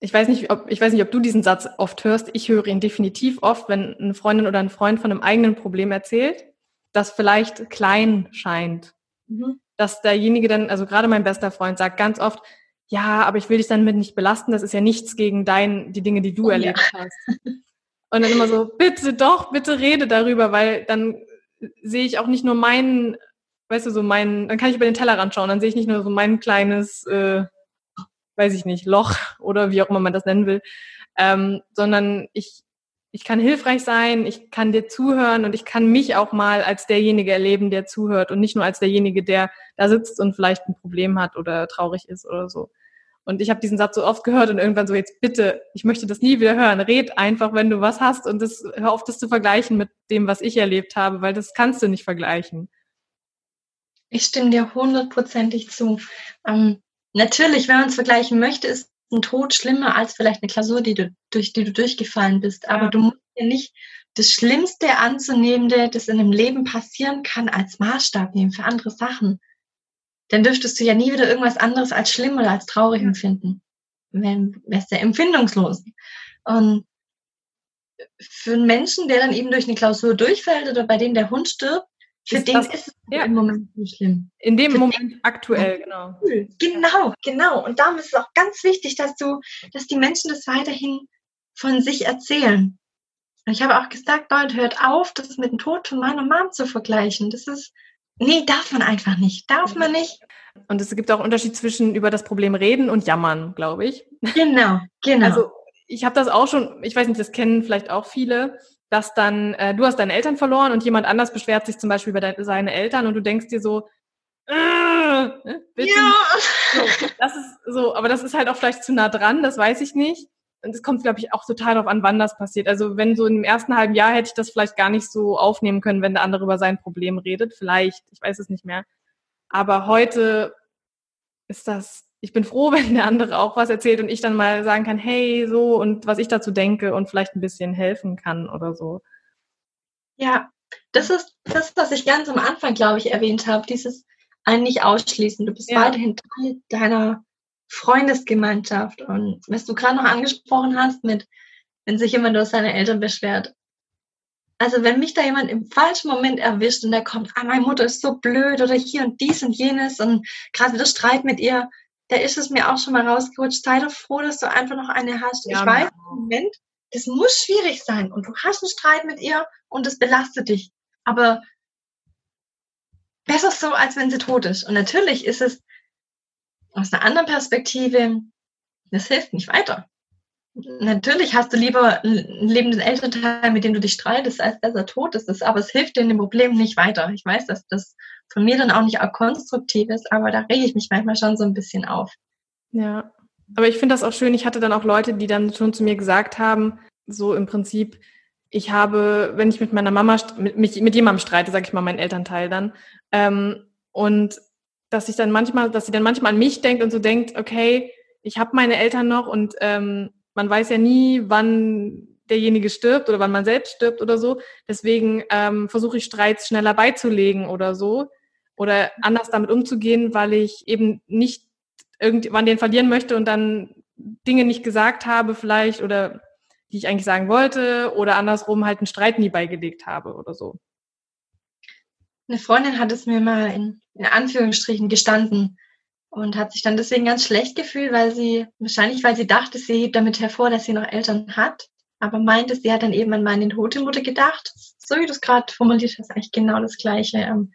ich weiß nicht, ob ich weiß nicht, ob du diesen Satz oft hörst. Ich höre ihn definitiv oft, wenn eine Freundin oder ein Freund von einem eigenen Problem erzählt, das vielleicht klein scheint. Mhm. Dass derjenige dann, also gerade mein bester Freund sagt ganz oft, ja, aber ich will dich dann mit nicht belasten. Das ist ja nichts gegen dein, die Dinge, die du oh, erlebt ja. hast. Und dann immer so, bitte doch, bitte rede darüber, weil dann sehe ich auch nicht nur meinen, weißt du, so meinen, dann kann ich über den Tellerrand schauen, dann sehe ich nicht nur so mein kleines, äh, weiß ich nicht, Loch oder wie auch immer man das nennen will, ähm, sondern ich, ich kann hilfreich sein, ich kann dir zuhören und ich kann mich auch mal als derjenige erleben, der zuhört und nicht nur als derjenige, der da sitzt und vielleicht ein Problem hat oder traurig ist oder so. Und ich habe diesen Satz so oft gehört und irgendwann so, jetzt bitte, ich möchte das nie wieder hören. Red einfach, wenn du was hast und das, hör auf, das zu vergleichen mit dem, was ich erlebt habe, weil das kannst du nicht vergleichen. Ich stimme dir hundertprozentig zu. Ähm, natürlich, wenn man es vergleichen möchte, ist ein Tod schlimmer als vielleicht eine Klausur, die du, durch die du durchgefallen bist. Aber ja. du musst ja nicht das Schlimmste anzunehmende, das in einem Leben passieren kann, als Maßstab nehmen für andere Sachen dann dürftest du ja nie wieder irgendwas anderes als schlimm oder als traurig empfinden. Wenn, wärst du ja empfindungslos. Und für einen Menschen, der dann eben durch eine Klausur durchfällt oder bei dem der Hund stirbt, für ist den das, ist es ja. im Moment nicht schlimm. In dem für Moment den, aktuell, genau. Genau, genau. Und darum ist es auch ganz wichtig, dass du, dass die Menschen das weiterhin von sich erzählen. Und ich habe auch gesagt, Leute, hört auf, das mit dem Tod von meiner Mom zu vergleichen. Das ist, Nee, darf man einfach nicht. Darf man nicht. Und es gibt auch Unterschied zwischen über das Problem reden und jammern, glaube ich. Genau, genau. Also ich habe das auch schon, ich weiß nicht, das kennen vielleicht auch viele, dass dann, äh, du hast deine Eltern verloren und jemand anders beschwert sich zum Beispiel über deine, seine Eltern und du denkst dir so, äh, ne, bitte. Ja. So, das ist so, aber das ist halt auch vielleicht zu nah dran, das weiß ich nicht und es kommt, glaube ich, auch total darauf an, wann das passiert. Also wenn so im ersten halben Jahr hätte ich das vielleicht gar nicht so aufnehmen können, wenn der andere über sein Problem redet. Vielleicht, ich weiß es nicht mehr. Aber heute ist das, ich bin froh, wenn der andere auch was erzählt und ich dann mal sagen kann, hey, so und was ich dazu denke und vielleicht ein bisschen helfen kann oder so. Ja, das ist das, was ich ganz am Anfang, glaube ich, erwähnt habe. Dieses ein nicht ausschließen. Du bist ja. weiterhin Teil deiner Freundesgemeinschaft. Und was du gerade noch angesprochen hast, mit wenn sich jemand aus seine Eltern beschwert. also wenn mich da jemand im falschen Moment erwischt und der kommt, ah, meine Mutter ist so blöd oder hier und dies und jenes und gerade wieder Streit mit ihr, da ist es mir auch schon mal rausgerutscht. Sei doch froh, dass du einfach noch eine hast. Ja, ich weiß im Moment, das muss schwierig sein und du hast einen Streit mit ihr und es belastet dich. Aber besser so, als wenn sie tot ist. Und natürlich ist es aus einer anderen Perspektive, das hilft nicht weiter. Natürlich hast du lieber einen lebenden Elternteil, mit dem du dich streitest, als dass er tot ist. Aber es hilft dir in dem Problem nicht weiter. Ich weiß, dass das von mir dann auch nicht auch konstruktiv ist, aber da rege ich mich manchmal schon so ein bisschen auf. Ja, aber ich finde das auch schön. Ich hatte dann auch Leute, die dann schon zu mir gesagt haben, so im Prinzip, ich habe, wenn ich mit meiner Mama, mit, mit, mit jemandem streite, sage ich mal, meinen Elternteil dann, ähm, und dass ich dann manchmal, dass sie dann manchmal an mich denkt und so denkt, okay, ich habe meine Eltern noch und ähm, man weiß ja nie, wann derjenige stirbt oder wann man selbst stirbt oder so. Deswegen ähm, versuche ich Streits schneller beizulegen oder so oder anders damit umzugehen, weil ich eben nicht irgendwann den verlieren möchte und dann Dinge nicht gesagt habe vielleicht oder die ich eigentlich sagen wollte oder andersrum halt einen Streit nie beigelegt habe oder so. Eine Freundin hat es mir mal in, in Anführungsstrichen gestanden und hat sich dann deswegen ganz schlecht gefühlt, weil sie, wahrscheinlich weil sie dachte, sie hebt damit hervor, dass sie noch Eltern hat, aber meinte, sie hat dann eben an meine tote Mutter gedacht. So wie du es gerade formuliert hast, eigentlich genau das Gleiche. Ähm,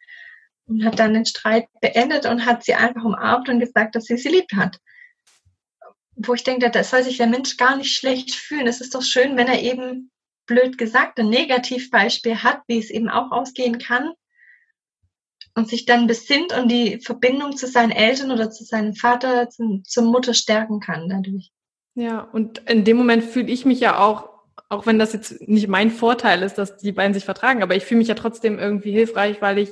und hat dann den Streit beendet und hat sie einfach umarmt und gesagt, dass sie sie lieb hat. Wo ich denke, das soll sich der Mensch gar nicht schlecht fühlen. Es ist doch schön, wenn er eben blöd gesagt ein Negativbeispiel hat, wie es eben auch ausgehen kann und sich dann besinnt und die Verbindung zu seinen Eltern oder zu seinem Vater, zum, zur Mutter stärken kann dadurch. Ja, und in dem Moment fühle ich mich ja auch, auch wenn das jetzt nicht mein Vorteil ist, dass die beiden sich vertragen, aber ich fühle mich ja trotzdem irgendwie hilfreich, weil ich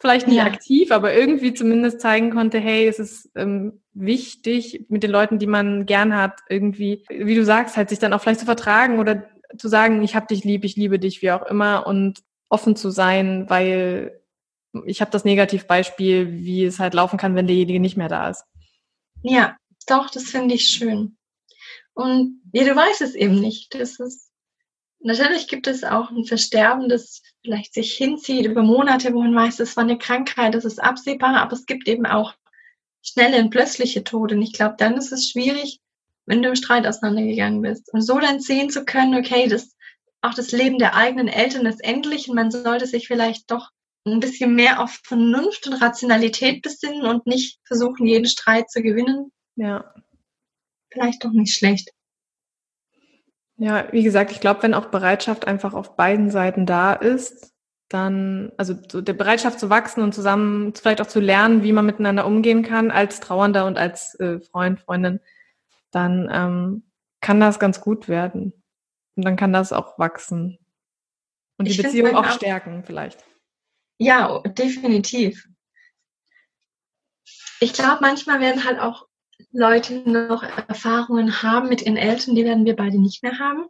vielleicht nicht ja. aktiv, aber irgendwie zumindest zeigen konnte, hey, es ist ähm, wichtig, mit den Leuten, die man gern hat, irgendwie, wie du sagst, halt sich dann auch vielleicht zu vertragen oder zu sagen, ich hab dich lieb, ich liebe dich, wie auch immer, und offen zu sein, weil ich habe das Negativbeispiel, wie es halt laufen kann, wenn derjenige nicht mehr da ist. Ja, doch, das finde ich schön. Und ja, du weißt es eben nicht. Das ist, natürlich gibt es auch ein Versterben, das vielleicht sich hinzieht über Monate, wo man weiß, es war eine Krankheit, das ist absehbar, aber es gibt eben auch schnelle und plötzliche Tode. Und ich glaube, dann ist es schwierig, wenn du im Streit auseinandergegangen bist. Und so dann sehen zu können, okay, das, auch das Leben der eigenen Eltern ist endlich und man sollte sich vielleicht doch ein bisschen mehr auf Vernunft und Rationalität besinnen und nicht versuchen, jeden Streit zu gewinnen. Ja. Vielleicht doch nicht schlecht. Ja, wie gesagt, ich glaube, wenn auch Bereitschaft einfach auf beiden Seiten da ist, dann, also so der Bereitschaft zu wachsen und zusammen vielleicht auch zu lernen, wie man miteinander umgehen kann als Trauernder und als äh, Freund, Freundin, dann ähm, kann das ganz gut werden. Und dann kann das auch wachsen. Und die Beziehung auch stärken vielleicht. Ja, definitiv. Ich glaube, manchmal werden halt auch Leute noch Erfahrungen haben mit ihren Eltern, die werden wir beide nicht mehr haben.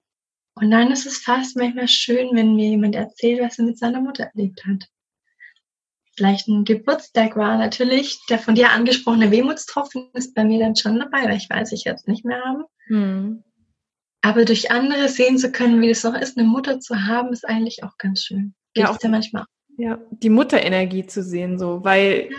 Und dann ist es fast manchmal schön, wenn mir jemand erzählt, was er mit seiner Mutter erlebt hat. Vielleicht ein Geburtstag war natürlich, der von dir angesprochene Wehmutstropfen ist bei mir dann schon dabei, weil ich weiß, ich jetzt nicht mehr haben. Hm. Aber durch andere sehen zu können, wie es noch ist, eine Mutter zu haben, ist eigentlich auch ganz schön. Geht ja, auch ja manchmal ja, die Mutterenergie zu sehen, so, weil,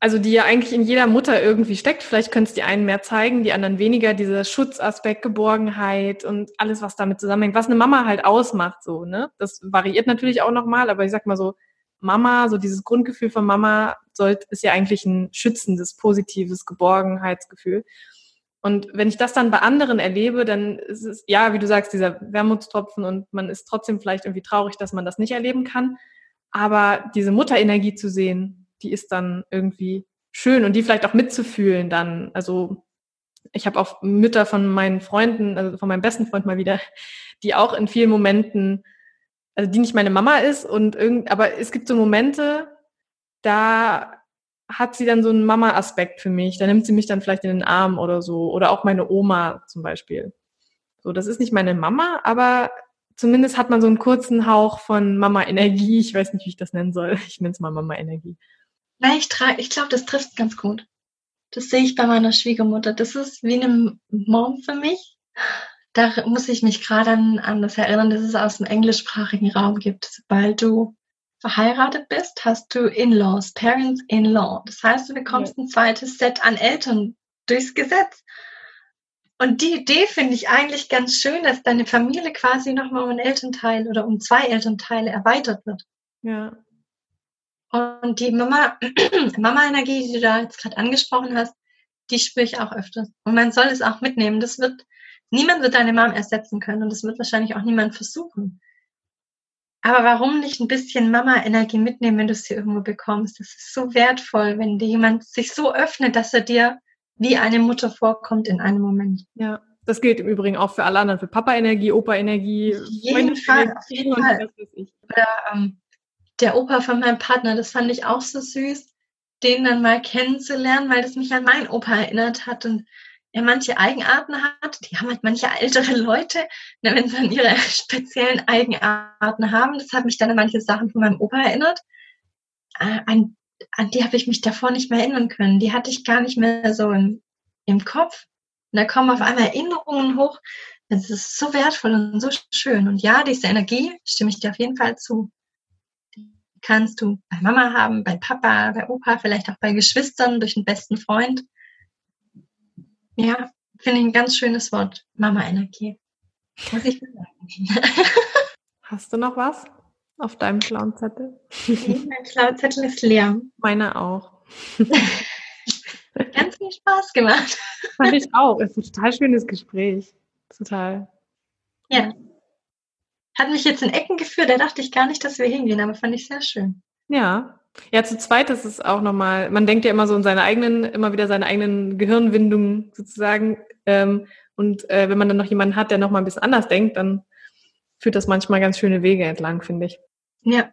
also die ja eigentlich in jeder Mutter irgendwie steckt. Vielleicht können es die einen mehr zeigen, die anderen weniger. Dieser Schutzaspekt, Geborgenheit und alles, was damit zusammenhängt, was eine Mama halt ausmacht, so, ne? Das variiert natürlich auch nochmal, aber ich sag mal so, Mama, so dieses Grundgefühl von Mama sollte, ist ja eigentlich ein schützendes, positives Geborgenheitsgefühl. Und wenn ich das dann bei anderen erlebe, dann ist es, ja, wie du sagst, dieser Wermutstropfen und man ist trotzdem vielleicht irgendwie traurig, dass man das nicht erleben kann. Aber diese Mutterenergie zu sehen, die ist dann irgendwie schön und die vielleicht auch mitzufühlen dann. Also ich habe auch Mütter von meinen Freunden, also von meinem besten Freund mal wieder, die auch in vielen Momenten, also die nicht meine Mama ist und irgend, aber es gibt so Momente, da hat sie dann so einen Mama-Aspekt für mich. Da nimmt sie mich dann vielleicht in den Arm oder so. Oder auch meine Oma zum Beispiel. So, das ist nicht meine Mama, aber zumindest hat man so einen kurzen Hauch von Mama-Energie. Ich weiß nicht, wie ich das nennen soll. Ich nenne es mal Mama-Energie. Nein, ich, ich glaube, das trifft ganz gut. Das sehe ich bei meiner Schwiegermutter. Das ist wie eine Mom für mich. da muss ich mich gerade an, an das erinnern, dass es aus dem englischsprachigen Raum gibt. Sobald du verheiratet bist, hast du In-Laws, Parents-in-Law. Das heißt, du bekommst ein zweites Set an Eltern durchs Gesetz. Und die Idee finde ich eigentlich ganz schön, dass deine Familie quasi nochmal um ein Elternteil oder um zwei Elternteile erweitert wird. Ja. Und die Mama, Mama-Energie, die du da jetzt gerade angesprochen hast, die spüre ich auch öfters. Und man soll es auch mitnehmen. Das wird, niemand wird deine Mom ersetzen können und das wird wahrscheinlich auch niemand versuchen. Aber warum nicht ein bisschen Mama-Energie mitnehmen, wenn du sie irgendwo bekommst? Das ist so wertvoll, wenn dir jemand sich so öffnet, dass er dir wie eine Mutter vorkommt in einem Moment. Ja, das gilt im Übrigen auch für alle anderen, für Papa-Energie, Opa-Energie. Auf jeden Fall, auf jeden Fall. Oder ähm, der Opa von meinem Partner, das fand ich auch so süß, den dann mal kennenzulernen, weil das mich an meinen Opa erinnert hat und er manche Eigenarten hat. Die haben halt manche ältere Leute, ne, wenn sie dann ihre speziellen Eigenarten haben. Das hat mich dann an manche Sachen von meinem Opa erinnert. Äh, an, an die habe ich mich davor nicht mehr erinnern können. Die hatte ich gar nicht mehr so im, im Kopf. Und da kommen auf einmal Erinnerungen hoch. Das ist so wertvoll und so schön. Und ja, diese Energie stimme ich dir auf jeden Fall zu kannst du bei Mama haben, bei Papa, bei Opa, vielleicht auch bei Geschwistern, durch einen besten Freund. Ja, finde ich ein ganz schönes Wort, Mama-Energie. Muss ich sagen. Hast du noch was auf deinem schlauen Zettel? Nee, mein schlauer Zettel ist leer. Meiner auch. ganz viel Spaß gemacht. Fand ich auch. Es ist ein total schönes Gespräch. Total. Ja hat mich jetzt in Ecken geführt, da dachte ich gar nicht, dass wir hingehen, aber fand ich sehr schön. Ja. Ja, zu zweit ist es auch nochmal, man denkt ja immer so in seine eigenen, immer wieder seine eigenen Gehirnwindungen sozusagen. Ähm, und äh, wenn man dann noch jemanden hat, der nochmal ein bisschen anders denkt, dann führt das manchmal ganz schöne Wege entlang, finde ich. Ja,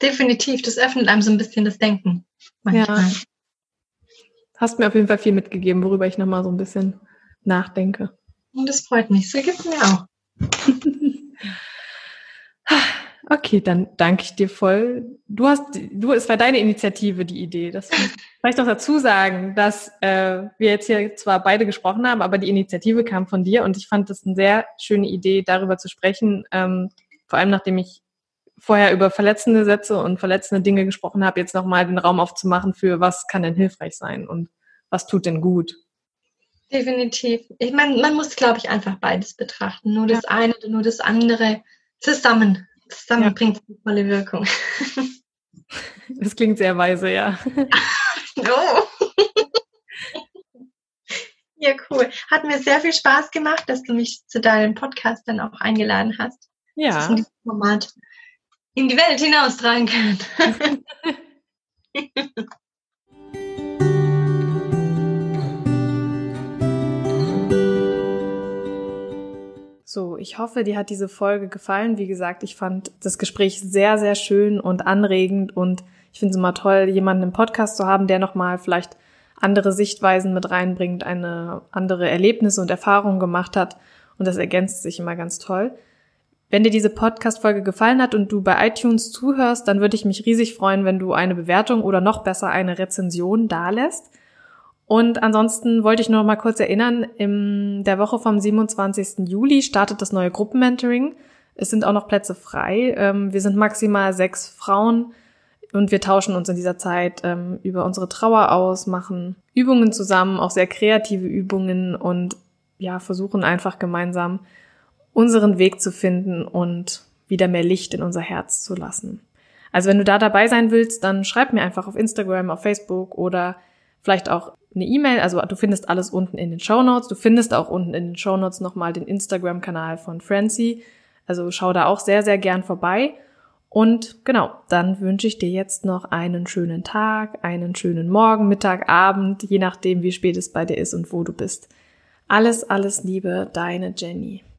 definitiv. Das öffnet einem so ein bisschen das Denken. Manchmal. Ja. Hast mir auf jeden Fall viel mitgegeben, worüber ich nochmal so ein bisschen nachdenke. Und das freut mich. So gibt es mir auch. Okay, dann danke ich dir voll. Du hast, du, es war deine Initiative, die Idee. Das vielleicht noch dazu sagen, dass äh, wir jetzt hier zwar beide gesprochen haben, aber die Initiative kam von dir und ich fand das eine sehr schöne Idee, darüber zu sprechen. Ähm, vor allem nachdem ich vorher über verletzende Sätze und verletzende Dinge gesprochen habe, jetzt nochmal den Raum aufzumachen für was kann denn hilfreich sein und was tut denn gut. Definitiv. Ich meine, man muss, glaube ich, einfach beides betrachten. Nur das eine oder nur das andere zusammen. Zusammen ja. bringt es volle Wirkung. Das klingt sehr weise, ja. oh. Ja, cool. Hat mir sehr viel Spaß gemacht, dass du mich zu deinem Podcast dann auch eingeladen hast. Ja. Dass ich in Format in die Welt hinaustragen kann. So, ich hoffe, dir hat diese Folge gefallen. Wie gesagt, ich fand das Gespräch sehr, sehr schön und anregend und ich finde es immer toll, jemanden im Podcast zu haben, der nochmal vielleicht andere Sichtweisen mit reinbringt, eine andere Erlebnisse und Erfahrungen gemacht hat und das ergänzt sich immer ganz toll. Wenn dir diese Podcast-Folge gefallen hat und du bei iTunes zuhörst, dann würde ich mich riesig freuen, wenn du eine Bewertung oder noch besser eine Rezension dalässt. Und ansonsten wollte ich nur noch mal kurz erinnern, in der Woche vom 27. Juli startet das neue Gruppenmentoring. Es sind auch noch Plätze frei. Ähm, wir sind maximal sechs Frauen und wir tauschen uns in dieser Zeit ähm, über unsere Trauer aus, machen Übungen zusammen, auch sehr kreative Übungen und ja, versuchen einfach gemeinsam unseren Weg zu finden und wieder mehr Licht in unser Herz zu lassen. Also wenn du da dabei sein willst, dann schreib mir einfach auf Instagram, auf Facebook oder vielleicht auch eine E-Mail. Also du findest alles unten in den Show Notes. Du findest auch unten in den Show Notes nochmal den Instagram-Kanal von Francie. Also schau da auch sehr, sehr gern vorbei. Und genau, dann wünsche ich dir jetzt noch einen schönen Tag, einen schönen Morgen, Mittag, Abend, je nachdem, wie spät es bei dir ist und wo du bist. Alles, alles Liebe, deine Jenny.